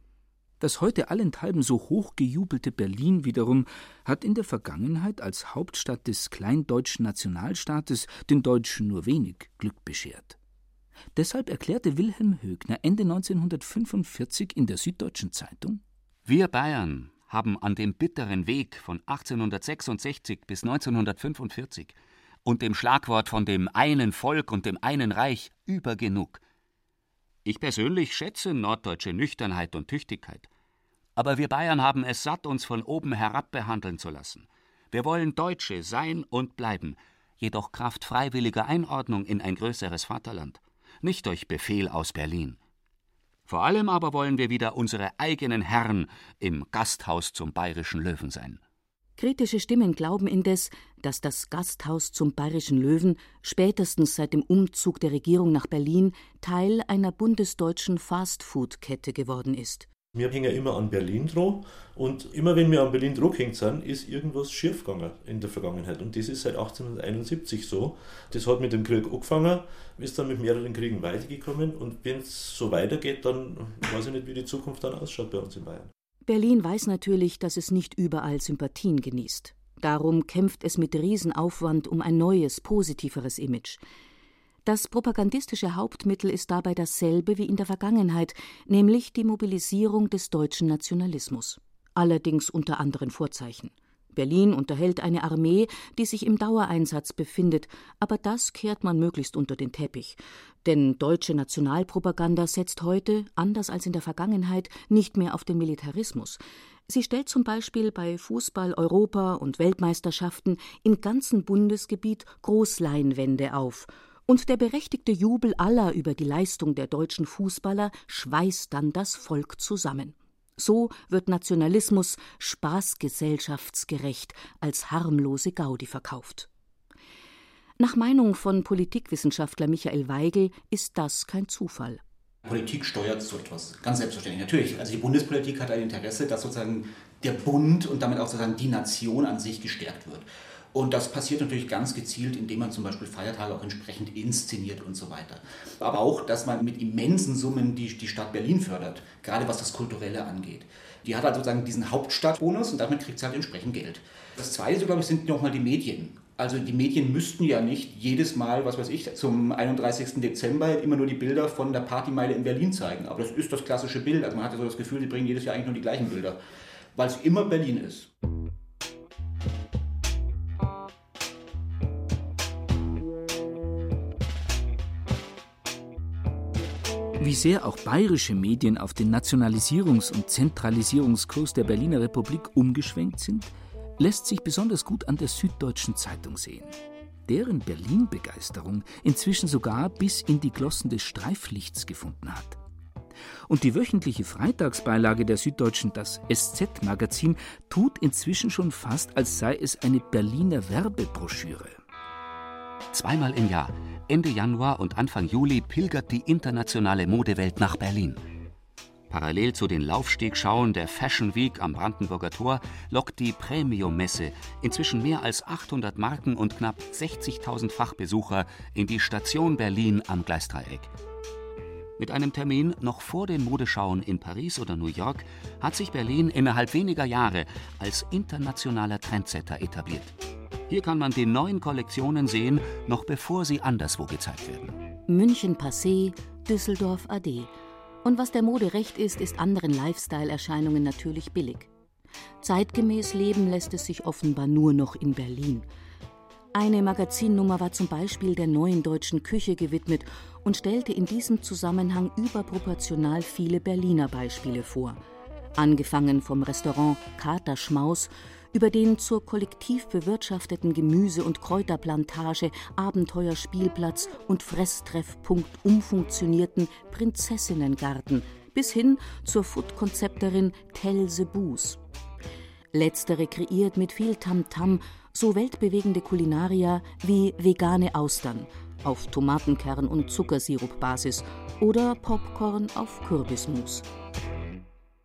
Das heute allenthalben so hochgejubelte Berlin wiederum hat in der Vergangenheit als Hauptstadt des kleindeutschen Nationalstaates den Deutschen nur wenig Glück beschert. Deshalb erklärte Wilhelm Högner Ende 1945 in der Süddeutschen Zeitung: Wir Bayern haben an dem bitteren Weg von 1866 bis 1945 und dem Schlagwort von dem einen Volk und dem einen Reich übergenug. Ich persönlich schätze norddeutsche Nüchternheit und Tüchtigkeit. Aber wir Bayern haben es satt, uns von oben herab behandeln zu lassen. Wir wollen Deutsche sein und bleiben, jedoch Kraft freiwilliger Einordnung in ein größeres Vaterland, nicht durch Befehl aus Berlin. Vor allem aber wollen wir wieder unsere eigenen Herren im Gasthaus zum bayerischen Löwen sein. Kritische Stimmen glauben indes, dass das Gasthaus zum Bayerischen Löwen spätestens seit dem Umzug der Regierung nach Berlin Teil einer bundesdeutschen Fastfood-Kette geworden ist. Wir hängen immer an Berlin dran und immer wenn wir an Berlin dran gehängt sind, ist irgendwas schief gegangen in der Vergangenheit. Und das ist seit 1871 so. Das hat mit dem Krieg angefangen, ist dann mit mehreren Kriegen weitergekommen und wenn es so weitergeht, dann weiß ich nicht, wie die Zukunft dann ausschaut bei uns in Bayern. Berlin weiß natürlich, dass es nicht überall Sympathien genießt. Darum kämpft es mit Riesenaufwand um ein neues, positiveres Image. Das propagandistische Hauptmittel ist dabei dasselbe wie in der Vergangenheit, nämlich die Mobilisierung des deutschen Nationalismus. Allerdings unter anderen Vorzeichen. Berlin unterhält eine Armee, die sich im Dauereinsatz befindet, aber das kehrt man möglichst unter den Teppich. Denn deutsche Nationalpropaganda setzt heute, anders als in der Vergangenheit, nicht mehr auf den Militarismus. Sie stellt zum Beispiel bei Fußball, Europa und Weltmeisterschaften im ganzen Bundesgebiet Großleinwände auf und der berechtigte Jubel aller über die Leistung der deutschen Fußballer schweißt dann das Volk zusammen. So wird Nationalismus spaßgesellschaftsgerecht als harmlose Gaudi verkauft. Nach Meinung von Politikwissenschaftler Michael Weigel ist das kein Zufall. Politik steuert so etwas, ganz selbstverständlich. Natürlich, also die Bundespolitik hat ein Interesse, dass sozusagen der Bund und damit auch sozusagen die Nation an sich gestärkt wird. Und das passiert natürlich ganz gezielt, indem man zum Beispiel Feiertage auch entsprechend inszeniert und so weiter. Aber auch, dass man mit immensen Summen die, die Stadt Berlin fördert, gerade was das Kulturelle angeht. Die hat halt sozusagen diesen Hauptstadtbonus und damit kriegt sie halt entsprechend Geld. Das Zweite, glaube ich, sind nochmal die Medien. Also die Medien müssten ja nicht jedes Mal, was weiß ich, zum 31. Dezember immer nur die Bilder von der Partymeile in Berlin zeigen. Aber das ist das klassische Bild. Also man hat ja so das Gefühl, die bringen jedes Jahr eigentlich nur die gleichen Bilder, weil es immer Berlin ist. Wie sehr auch bayerische Medien auf den Nationalisierungs- und Zentralisierungskurs der Berliner Republik umgeschwenkt sind, lässt sich besonders gut an der Süddeutschen Zeitung sehen. Deren Berlin-Begeisterung inzwischen sogar bis in die Glossen des Streiflichts gefunden hat. Und die wöchentliche Freitagsbeilage der Süddeutschen, das SZ-Magazin, tut inzwischen schon fast, als sei es eine Berliner Werbebroschüre. Zweimal im Jahr, Ende Januar und Anfang Juli, pilgert die internationale Modewelt nach Berlin. Parallel zu den Laufstegschauen der Fashion Week am Brandenburger Tor lockt die Premium-Messe inzwischen mehr als 800 Marken und knapp 60.000 Fachbesucher in die Station Berlin am Gleisdreieck. Mit einem Termin noch vor den Modeschauen in Paris oder New York hat sich Berlin innerhalb weniger Jahre als internationaler Trendsetter etabliert. Hier kann man die neuen Kollektionen sehen, noch bevor sie anderswo gezeigt werden. München passé, Düsseldorf ade. Und was der Mode recht ist, ist anderen Lifestyle-Erscheinungen natürlich billig. Zeitgemäß leben lässt es sich offenbar nur noch in Berlin. Eine Magazinnummer war zum Beispiel der neuen deutschen Küche gewidmet und stellte in diesem Zusammenhang überproportional viele Berliner Beispiele vor. Angefangen vom Restaurant Katerschmaus über den zur kollektiv bewirtschafteten Gemüse- und Kräuterplantage, Abenteuerspielplatz und Fresstreffpunkt umfunktionierten Prinzessinnengarten bis hin zur Food-Konzepterin Telse Buß. Letztere kreiert mit viel Tamtam -Tam so weltbewegende Kulinaria wie vegane Austern auf Tomatenkern- und Zuckersirupbasis oder Popcorn auf Kürbismus.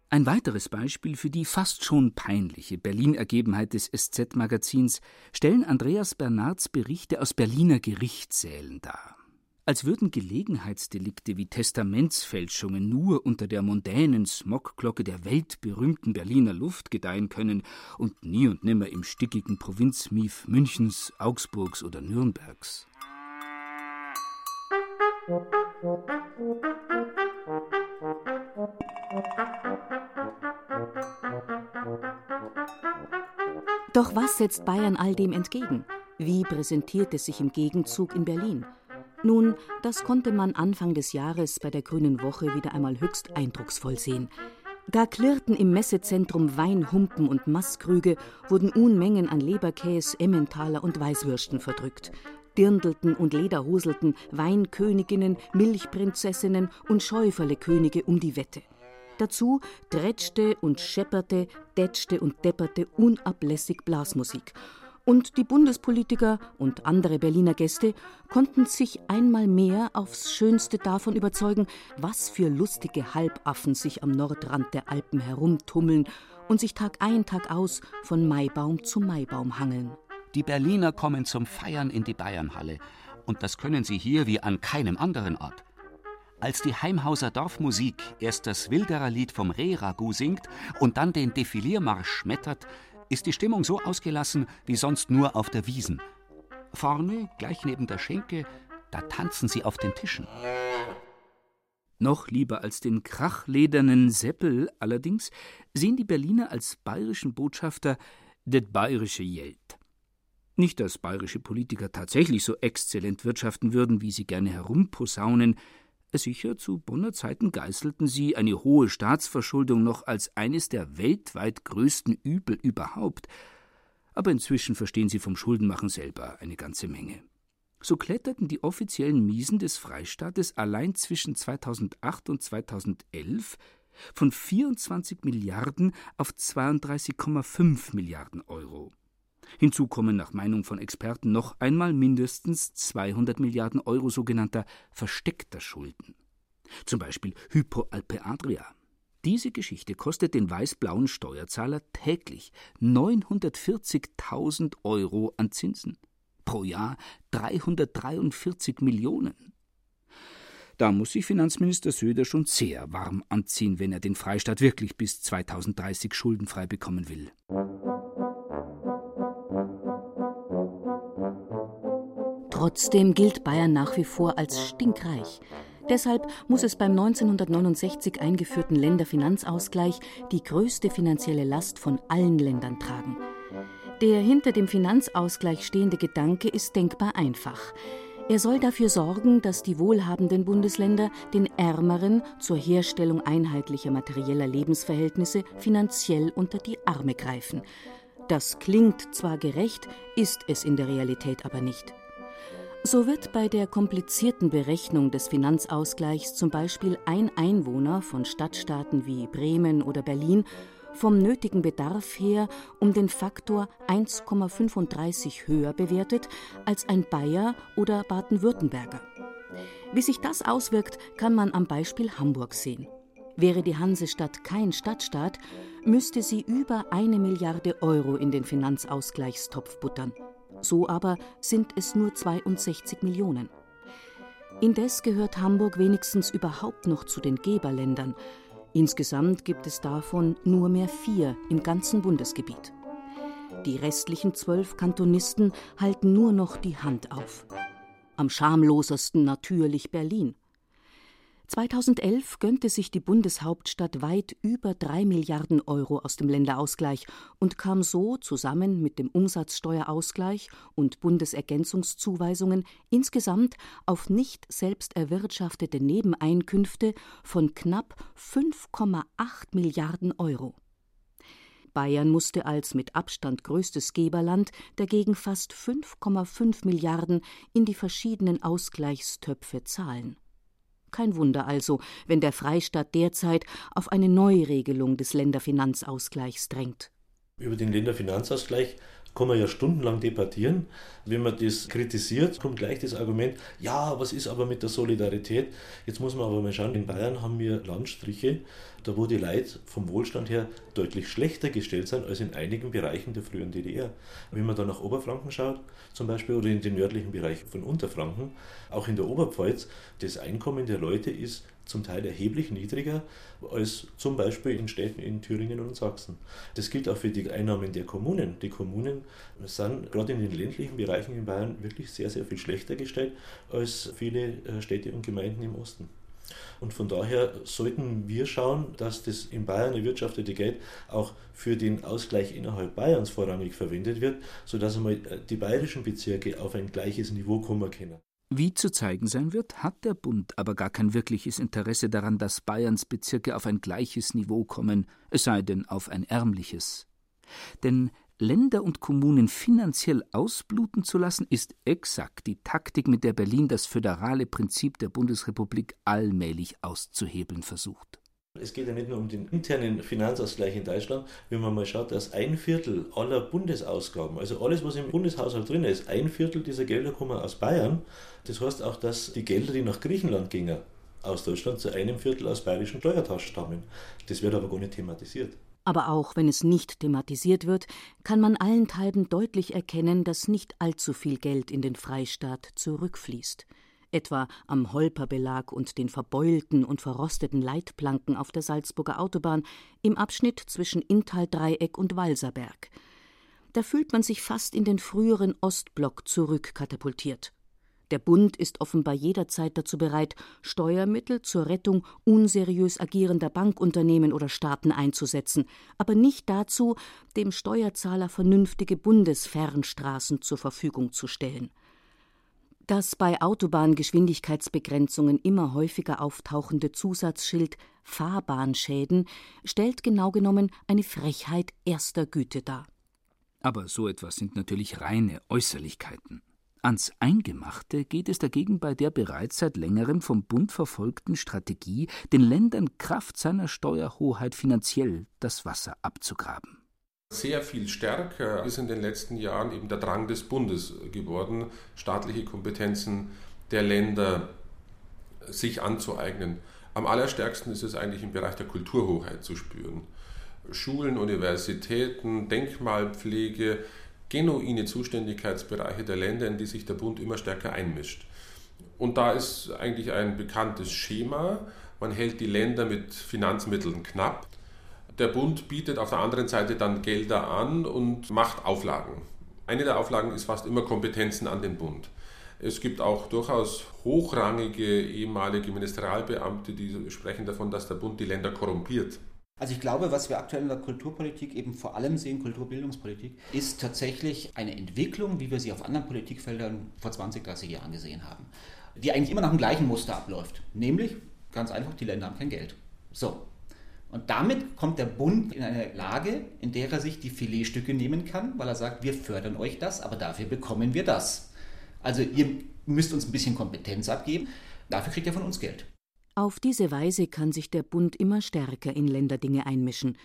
Ein weiteres Beispiel für die fast schon peinliche Berlin-Ergebenheit des SZ-Magazins stellen Andreas Bernards Berichte aus Berliner Gerichtssälen dar. Als würden Gelegenheitsdelikte wie Testamentsfälschungen nur unter der mondänen Smogglocke der weltberühmten Berliner Luft gedeihen können und nie und nimmer im stickigen Provinzmief Münchens, Augsburgs oder Nürnbergs. Doch was setzt Bayern all dem entgegen? Wie präsentiert es sich im Gegenzug in Berlin? Nun, das konnte man Anfang des Jahres bei der Grünen Woche wieder einmal höchst eindrucksvoll sehen. Da klirrten im Messezentrum Weinhumpen und Maßkrüge, wurden Unmengen an Leberkäse, Emmentaler und Weißwürsten verdrückt. Dirndelten und Lederhoselten Weinköniginnen, Milchprinzessinnen und Schäuferlekönige um die Wette. Dazu drätschte und schepperte, dätschte und depperte unablässig Blasmusik und die Bundespolitiker und andere Berliner Gäste konnten sich einmal mehr aufs Schönste davon überzeugen, was für lustige Halbaffen sich am Nordrand der Alpen herumtummeln und sich Tag ein, Tag aus von Maibaum zu Maibaum hangeln. Die Berliner kommen zum Feiern in die Bayernhalle. Und das können sie hier wie an keinem anderen Ort. Als die Heimhauser Dorfmusik erst das Wilderer Lied vom Rehragout singt und dann den Defiliermarsch schmettert, ist die Stimmung so ausgelassen wie sonst nur auf der Wiesen. Vorne, gleich neben der Schenke, da tanzen sie auf den Tischen. Noch lieber als den krachledernen Seppel allerdings sehen die Berliner als bayerischen Botschafter det bayerische Geld. Nicht, dass bayerische Politiker tatsächlich so exzellent wirtschaften würden, wie sie gerne herumposaunen, Sicher, zu Bonner Zeiten geißelten sie eine hohe Staatsverschuldung noch als eines der weltweit größten Übel überhaupt. Aber inzwischen verstehen sie vom Schuldenmachen selber eine ganze Menge. So kletterten die offiziellen Miesen des Freistaates allein zwischen 2008 und 2011 von 24 Milliarden auf 32,5 Milliarden Euro. Hinzu kommen nach Meinung von Experten noch einmal mindestens 200 Milliarden Euro sogenannter versteckter Schulden. Zum Beispiel Hypo Alpe Adria. Diese Geschichte kostet den weiß-blauen Steuerzahler täglich 940.000 Euro an Zinsen. Pro Jahr 343 Millionen. Da muss sich Finanzminister Söder schon sehr warm anziehen, wenn er den Freistaat wirklich bis 2030 schuldenfrei bekommen will. Trotzdem gilt Bayern nach wie vor als stinkreich. Deshalb muss es beim 1969 eingeführten Länderfinanzausgleich die größte finanzielle Last von allen Ländern tragen. Der hinter dem Finanzausgleich stehende Gedanke ist denkbar einfach. Er soll dafür sorgen, dass die wohlhabenden Bundesländer den ärmeren zur Herstellung einheitlicher materieller Lebensverhältnisse finanziell unter die Arme greifen. Das klingt zwar gerecht, ist es in der Realität aber nicht. So wird bei der komplizierten Berechnung des Finanzausgleichs zum Beispiel ein Einwohner von Stadtstaaten wie Bremen oder Berlin vom nötigen Bedarf her um den Faktor 1,35 höher bewertet als ein Bayer oder Baden-Württemberger. Wie sich das auswirkt, kann man am Beispiel Hamburg sehen. Wäre die Hansestadt kein Stadtstaat, müsste sie über eine Milliarde Euro in den Finanzausgleichstopf buttern. So aber sind es nur 62 Millionen. Indes gehört Hamburg wenigstens überhaupt noch zu den Geberländern. Insgesamt gibt es davon nur mehr vier im ganzen Bundesgebiet. Die restlichen zwölf Kantonisten halten nur noch die Hand auf. Am schamlosesten natürlich Berlin. 2011 gönnte sich die Bundeshauptstadt weit über drei Milliarden Euro aus dem Länderausgleich und kam so zusammen mit dem Umsatzsteuerausgleich und Bundesergänzungszuweisungen insgesamt auf nicht selbst erwirtschaftete Nebeneinkünfte von knapp 5,8 Milliarden Euro. Bayern musste als mit Abstand größtes Geberland dagegen fast 5,5 Milliarden in die verschiedenen Ausgleichstöpfe zahlen. Kein Wunder also, wenn der Freistaat derzeit auf eine Neuregelung des Länderfinanzausgleichs drängt. Über den Länderfinanzausgleich kann man ja stundenlang debattieren. Wenn man das kritisiert, kommt gleich das Argument, ja, was ist aber mit der Solidarität? Jetzt muss man aber mal schauen, in Bayern haben wir Landstriche, da wo die Leute vom Wohlstand her deutlich schlechter gestellt sind als in einigen Bereichen der früheren DDR. Wenn man da nach Oberfranken schaut, zum Beispiel, oder in den nördlichen Bereich von Unterfranken, auch in der Oberpfalz, das Einkommen der Leute ist zum Teil erheblich niedriger als zum Beispiel in Städten in Thüringen und Sachsen. Das gilt auch für die Einnahmen der Kommunen. Die Kommunen sind gerade in den ländlichen Bereichen in Bayern wirklich sehr, sehr viel schlechter gestellt als viele äh, Städte und Gemeinden im Osten. Und von daher sollten wir schauen, dass das in Bayern erwirtschaftete Geld auch für den Ausgleich innerhalb Bayerns vorrangig verwendet wird, sodass einmal äh, die bayerischen Bezirke auf ein gleiches Niveau kommen können. Wie zu zeigen sein wird, hat der Bund aber gar kein wirkliches Interesse daran, dass Bayerns Bezirke auf ein gleiches Niveau kommen, es sei denn auf ein ärmliches. Denn Länder und Kommunen finanziell ausbluten zu lassen, ist exakt die Taktik, mit der Berlin das föderale Prinzip der Bundesrepublik allmählich auszuhebeln versucht. Es geht ja nicht nur um den internen Finanzausgleich in Deutschland. Wenn man mal schaut, dass ein Viertel aller Bundesausgaben, also alles, was im Bundeshaushalt drin ist, ein Viertel dieser Gelder kommen aus Bayern. Das heißt auch, dass die Gelder, die nach Griechenland gingen, aus Deutschland zu einem Viertel aus bayerischen Steuertaschen stammen. Das wird aber gar nicht thematisiert. Aber auch wenn es nicht thematisiert wird, kann man allenthalben deutlich erkennen, dass nicht allzu viel Geld in den Freistaat zurückfließt etwa am Holperbelag und den verbeulten und verrosteten Leitplanken auf der Salzburger Autobahn im Abschnitt zwischen Inntal-Dreieck und Walserberg. Da fühlt man sich fast in den früheren Ostblock zurückkatapultiert. Der Bund ist offenbar jederzeit dazu bereit, Steuermittel zur Rettung unseriös agierender Bankunternehmen oder Staaten einzusetzen, aber nicht dazu, dem Steuerzahler vernünftige Bundesfernstraßen zur Verfügung zu stellen. Das bei Autobahngeschwindigkeitsbegrenzungen immer häufiger auftauchende Zusatzschild Fahrbahnschäden stellt genau genommen eine Frechheit erster Güte dar. Aber so etwas sind natürlich reine Äußerlichkeiten. Ans Eingemachte geht es dagegen bei der bereits seit längerem vom Bund verfolgten Strategie, den Ländern Kraft seiner Steuerhoheit finanziell das Wasser abzugraben. Sehr viel stärker ist in den letzten Jahren eben der Drang des Bundes geworden, staatliche Kompetenzen der Länder sich anzueignen. Am allerstärksten ist es eigentlich im Bereich der Kulturhoheit zu spüren. Schulen, Universitäten, Denkmalpflege, genuine Zuständigkeitsbereiche der Länder, in die sich der Bund immer stärker einmischt. Und da ist eigentlich ein bekanntes Schema. Man hält die Länder mit Finanzmitteln knapp der Bund bietet auf der anderen Seite dann Gelder an und macht Auflagen. Eine der Auflagen ist fast immer Kompetenzen an den Bund. Es gibt auch durchaus hochrangige ehemalige Ministerialbeamte, die sprechen davon, dass der Bund die Länder korrumpiert. Also ich glaube, was wir aktuell in der Kulturpolitik eben vor allem sehen, Kulturbildungspolitik, ist tatsächlich eine Entwicklung, wie wir sie auf anderen Politikfeldern vor 20, 30 Jahren gesehen haben, die eigentlich immer nach dem gleichen Muster abläuft. Nämlich, ganz einfach, die Länder haben kein Geld. So, und damit kommt der Bund in eine Lage, in der er sich die Filetstücke nehmen kann, weil er sagt, wir fördern euch das, aber dafür bekommen wir das. Also ihr müsst uns ein bisschen Kompetenz abgeben, dafür kriegt ihr von uns Geld. Auf diese Weise kann sich der Bund immer stärker in Länderdinge einmischen.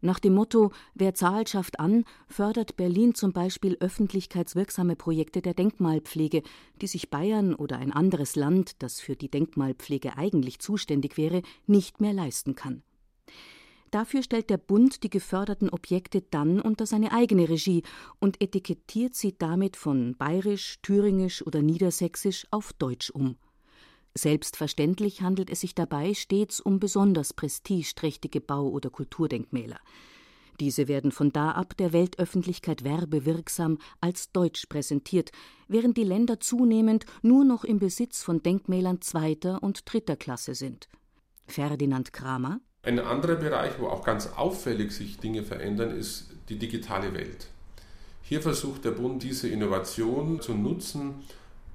Nach dem Motto Wer zahlt, schafft an, fördert Berlin zum Beispiel öffentlichkeitswirksame Projekte der Denkmalpflege, die sich Bayern oder ein anderes Land, das für die Denkmalpflege eigentlich zuständig wäre, nicht mehr leisten kann. Dafür stellt der Bund die geförderten Objekte dann unter seine eigene Regie und etikettiert sie damit von bayerisch, thüringisch oder niedersächsisch auf deutsch um. Selbstverständlich handelt es sich dabei stets um besonders prestigeträchtige Bau- oder Kulturdenkmäler. Diese werden von da ab der Weltöffentlichkeit werbewirksam als deutsch präsentiert, während die Länder zunehmend nur noch im Besitz von Denkmälern zweiter und dritter Klasse sind. Ferdinand Kramer Ein anderer Bereich, wo auch ganz auffällig sich Dinge verändern, ist die digitale Welt. Hier versucht der Bund diese Innovation zu nutzen,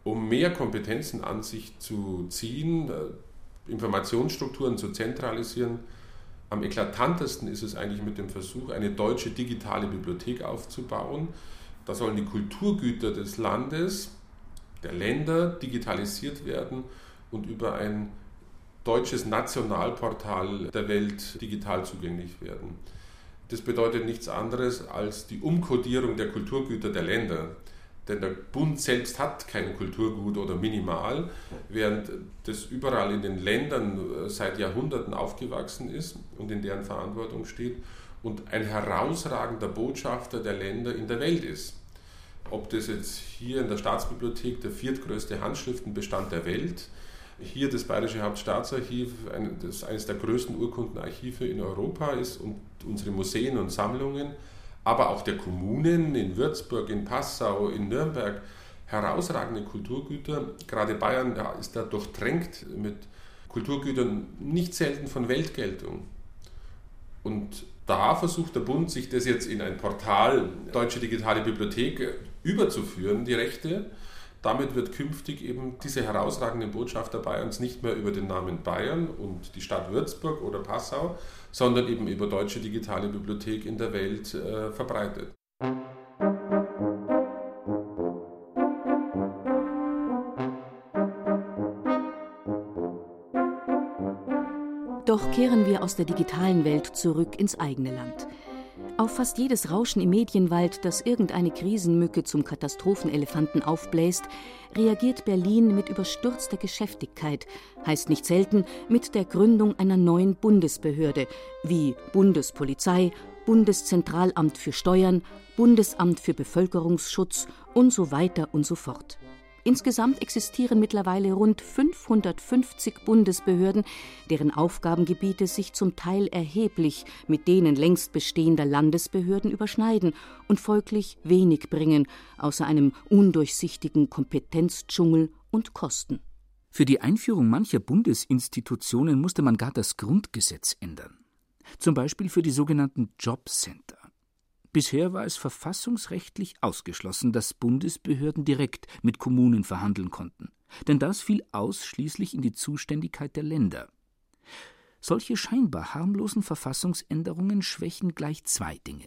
um mehr Kompetenzen an sich zu ziehen, äh, Informationsstrukturen zu zentralisieren. Am eklatantesten ist es eigentlich mit dem Versuch, eine deutsche digitale Bibliothek aufzubauen. Da sollen die Kulturgüter des Landes, der Länder digitalisiert werden und über ein deutsches Nationalportal der Welt digital zugänglich werden. Das bedeutet nichts anderes als die Umkodierung der Kulturgüter der Länder. Denn der Bund selbst hat kein Kulturgut oder minimal, während das überall in den Ländern äh, seit Jahrhunderten aufgewachsen ist und in deren Verantwortung steht und ein herausragender Botschafter der Länder in der Welt ist. Ob das jetzt hier in der Staatsbibliothek der viertgrößte Handschriftenbestand der Welt, hier das Bayerische Hauptstaatsarchiv, das eines der größten Urkundenarchive in Europa ist und unsere Museen und Sammlungen, aber auch der Kommunen in Würzburg, in Passau, in Nürnberg herausragende Kulturgüter. Gerade Bayern ist da durchtränkt mit Kulturgütern nicht selten von Weltgeltung. Und da versucht der Bund, sich das jetzt in ein Portal Deutsche Digitale Bibliothek überzuführen, die Rechte. Damit wird künftig eben diese herausragenden Botschafter Bayerns nicht mehr über den Namen Bayern und die Stadt Würzburg oder Passau, sondern eben über Deutsche Digitale Bibliothek in der Welt äh, verbreitet. Doch kehren wir aus der digitalen Welt zurück ins eigene Land. Auf fast jedes Rauschen im Medienwald, das irgendeine Krisenmücke zum Katastrophenelefanten aufbläst, reagiert Berlin mit überstürzter Geschäftigkeit, heißt nicht selten mit der Gründung einer neuen Bundesbehörde wie Bundespolizei, Bundeszentralamt für Steuern, Bundesamt für Bevölkerungsschutz und so weiter und so fort. Insgesamt existieren mittlerweile rund 550 Bundesbehörden, deren Aufgabengebiete sich zum Teil erheblich mit denen längst bestehender Landesbehörden überschneiden und folglich wenig bringen, außer einem undurchsichtigen Kompetenzdschungel und Kosten. Für die Einführung mancher Bundesinstitutionen musste man gar das Grundgesetz ändern. Zum Beispiel für die sogenannten Jobcenter. Bisher war es verfassungsrechtlich ausgeschlossen, dass Bundesbehörden direkt mit Kommunen verhandeln konnten, denn das fiel ausschließlich in die Zuständigkeit der Länder. Solche scheinbar harmlosen Verfassungsänderungen schwächen gleich zwei Dinge.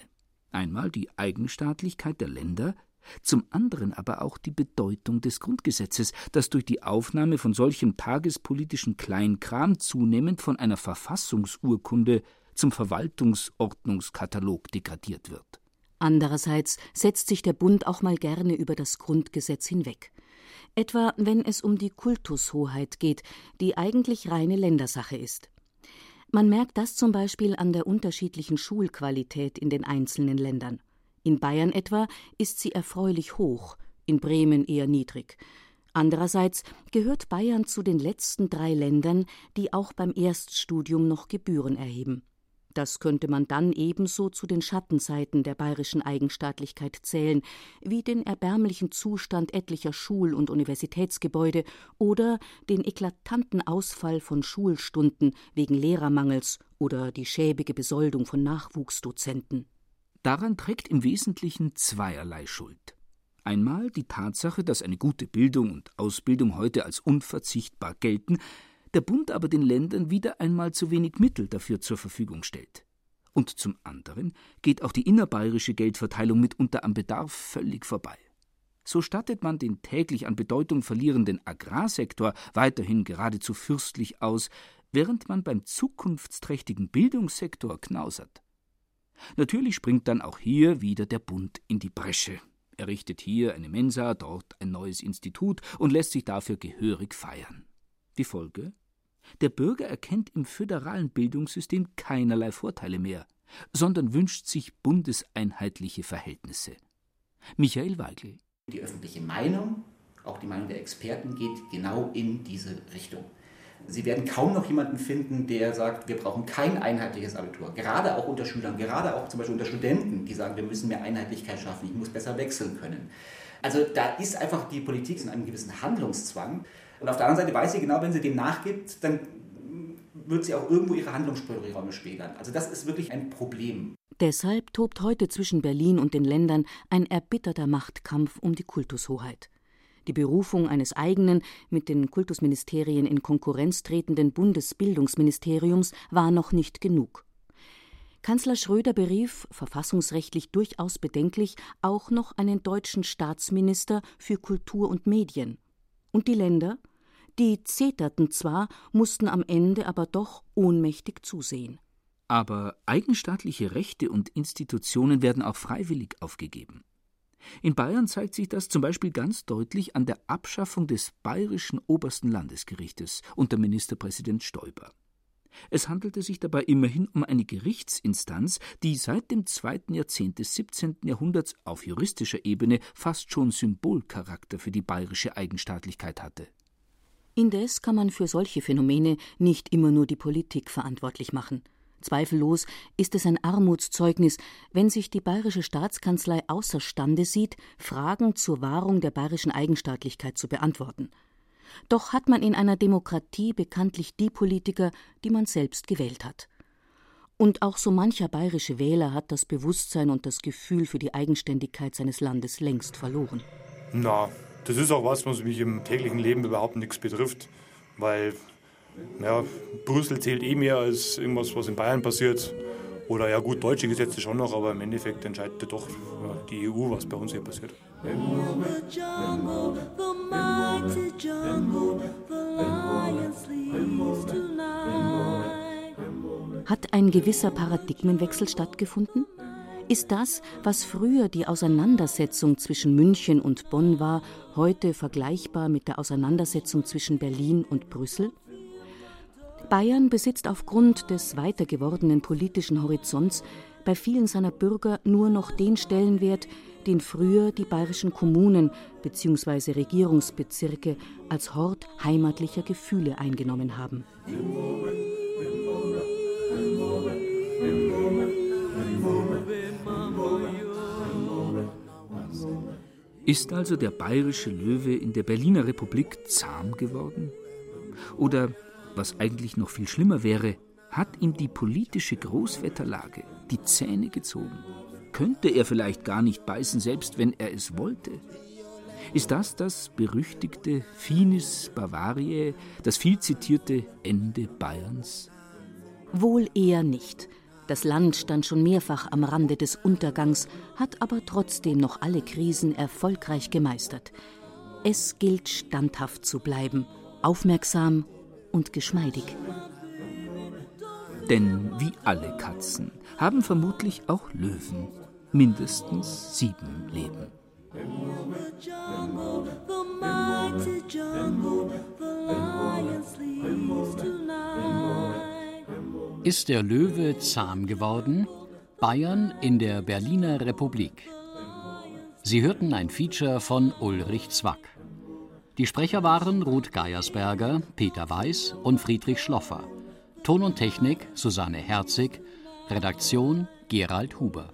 Einmal die Eigenstaatlichkeit der Länder, zum anderen aber auch die Bedeutung des Grundgesetzes, das durch die Aufnahme von solchem tagespolitischen Kleinkram zunehmend von einer Verfassungsurkunde zum Verwaltungsordnungskatalog degradiert wird. Andererseits setzt sich der Bund auch mal gerne über das Grundgesetz hinweg. Etwa wenn es um die Kultushoheit geht, die eigentlich reine Ländersache ist. Man merkt das zum Beispiel an der unterschiedlichen Schulqualität in den einzelnen Ländern. In Bayern etwa ist sie erfreulich hoch, in Bremen eher niedrig. Andererseits gehört Bayern zu den letzten drei Ländern, die auch beim Erststudium noch Gebühren erheben. Das könnte man dann ebenso zu den Schattenseiten der bayerischen Eigenstaatlichkeit zählen, wie den erbärmlichen Zustand etlicher Schul- und Universitätsgebäude oder den eklatanten Ausfall von Schulstunden wegen Lehrermangels oder die schäbige Besoldung von Nachwuchsdozenten. Daran trägt im Wesentlichen zweierlei Schuld. Einmal die Tatsache, dass eine gute Bildung und Ausbildung heute als unverzichtbar gelten, der Bund aber den Ländern wieder einmal zu wenig Mittel dafür zur Verfügung stellt. Und zum anderen geht auch die innerbayerische Geldverteilung mitunter am Bedarf völlig vorbei. So stattet man den täglich an Bedeutung verlierenden Agrarsektor weiterhin geradezu fürstlich aus, während man beim zukunftsträchtigen Bildungssektor knausert. Natürlich springt dann auch hier wieder der Bund in die Bresche. Er richtet hier eine Mensa, dort ein neues Institut und lässt sich dafür gehörig feiern. Die Folge? Der Bürger erkennt im föderalen Bildungssystem keinerlei Vorteile mehr, sondern wünscht sich bundeseinheitliche Verhältnisse. Michael Weigel. Die öffentliche Meinung auch die Meinung der Experten geht genau in diese Richtung. Sie werden kaum noch jemanden finden, der sagt, wir brauchen kein einheitliches Abitur. Gerade auch unter Schülern, gerade auch zum Beispiel unter Studenten, die sagen, wir müssen mehr Einheitlichkeit schaffen, ich muss besser wechseln können. Also da ist einfach die Politik in einem gewissen Handlungszwang. Und auf der anderen Seite weiß sie genau, wenn sie dem nachgibt, dann wird sie auch irgendwo ihre Handlungsspielräume spätern. Also das ist wirklich ein Problem. Deshalb tobt heute zwischen Berlin und den Ländern ein erbitterter Machtkampf um die Kultushoheit. Die Berufung eines eigenen, mit den Kultusministerien in Konkurrenz tretenden Bundesbildungsministeriums war noch nicht genug. Kanzler Schröder berief, verfassungsrechtlich durchaus bedenklich, auch noch einen deutschen Staatsminister für Kultur und Medien. Und die Länder? Die zeterten zwar, mussten am Ende aber doch ohnmächtig zusehen. Aber eigenstaatliche Rechte und Institutionen werden auch freiwillig aufgegeben. In Bayern zeigt sich das zum Beispiel ganz deutlich an der Abschaffung des bayerischen obersten Landesgerichtes unter Ministerpräsident Stoiber. Es handelte sich dabei immerhin um eine Gerichtsinstanz, die seit dem zweiten Jahrzehnt des 17. Jahrhunderts auf juristischer Ebene fast schon Symbolcharakter für die bayerische Eigenstaatlichkeit hatte. Indes kann man für solche Phänomene nicht immer nur die Politik verantwortlich machen. Zweifellos ist es ein Armutszeugnis, wenn sich die bayerische Staatskanzlei außerstande sieht, Fragen zur Wahrung der bayerischen Eigenstaatlichkeit zu beantworten. Doch hat man in einer Demokratie bekanntlich die Politiker, die man selbst gewählt hat. Und auch so mancher bayerische Wähler hat das Bewusstsein und das Gefühl für die Eigenständigkeit seines Landes längst verloren. Na, das ist auch was, was mich im täglichen Leben überhaupt nichts betrifft, weil ja, Brüssel zählt eh mehr als irgendwas, was in Bayern passiert. Oder ja gut, deutsche Gesetze schon noch, aber im Endeffekt entscheidet doch die EU, was bei uns hier passiert. Hat ein gewisser Paradigmenwechsel stattgefunden? Ist das, was früher die Auseinandersetzung zwischen München und Bonn war, heute vergleichbar mit der Auseinandersetzung zwischen Berlin und Brüssel? Bayern besitzt aufgrund des weiter gewordenen politischen Horizonts bei vielen seiner Bürger nur noch den Stellenwert, den früher die bayerischen Kommunen bzw. Regierungsbezirke als Hort heimatlicher Gefühle eingenommen haben. Ist also der bayerische Löwe in der Berliner Republik zahm geworden? Oder was eigentlich noch viel schlimmer wäre, hat ihm die politische Großwetterlage die Zähne gezogen. Könnte er vielleicht gar nicht beißen, selbst wenn er es wollte? Ist das das berüchtigte Finis Bavariae, das viel zitierte Ende Bayerns? Wohl eher nicht. Das Land stand schon mehrfach am Rande des Untergangs, hat aber trotzdem noch alle Krisen erfolgreich gemeistert. Es gilt standhaft zu bleiben, aufmerksam und geschmeidig. Denn wie alle Katzen haben vermutlich auch Löwen mindestens sieben Leben. Ist der Löwe zahm geworden? Bayern in der Berliner Republik. Sie hörten ein Feature von Ulrich Zwack. Die Sprecher waren Ruth Geiersberger, Peter Weiß und Friedrich Schloffer. Ton und Technik Susanne Herzig, Redaktion Gerald Huber.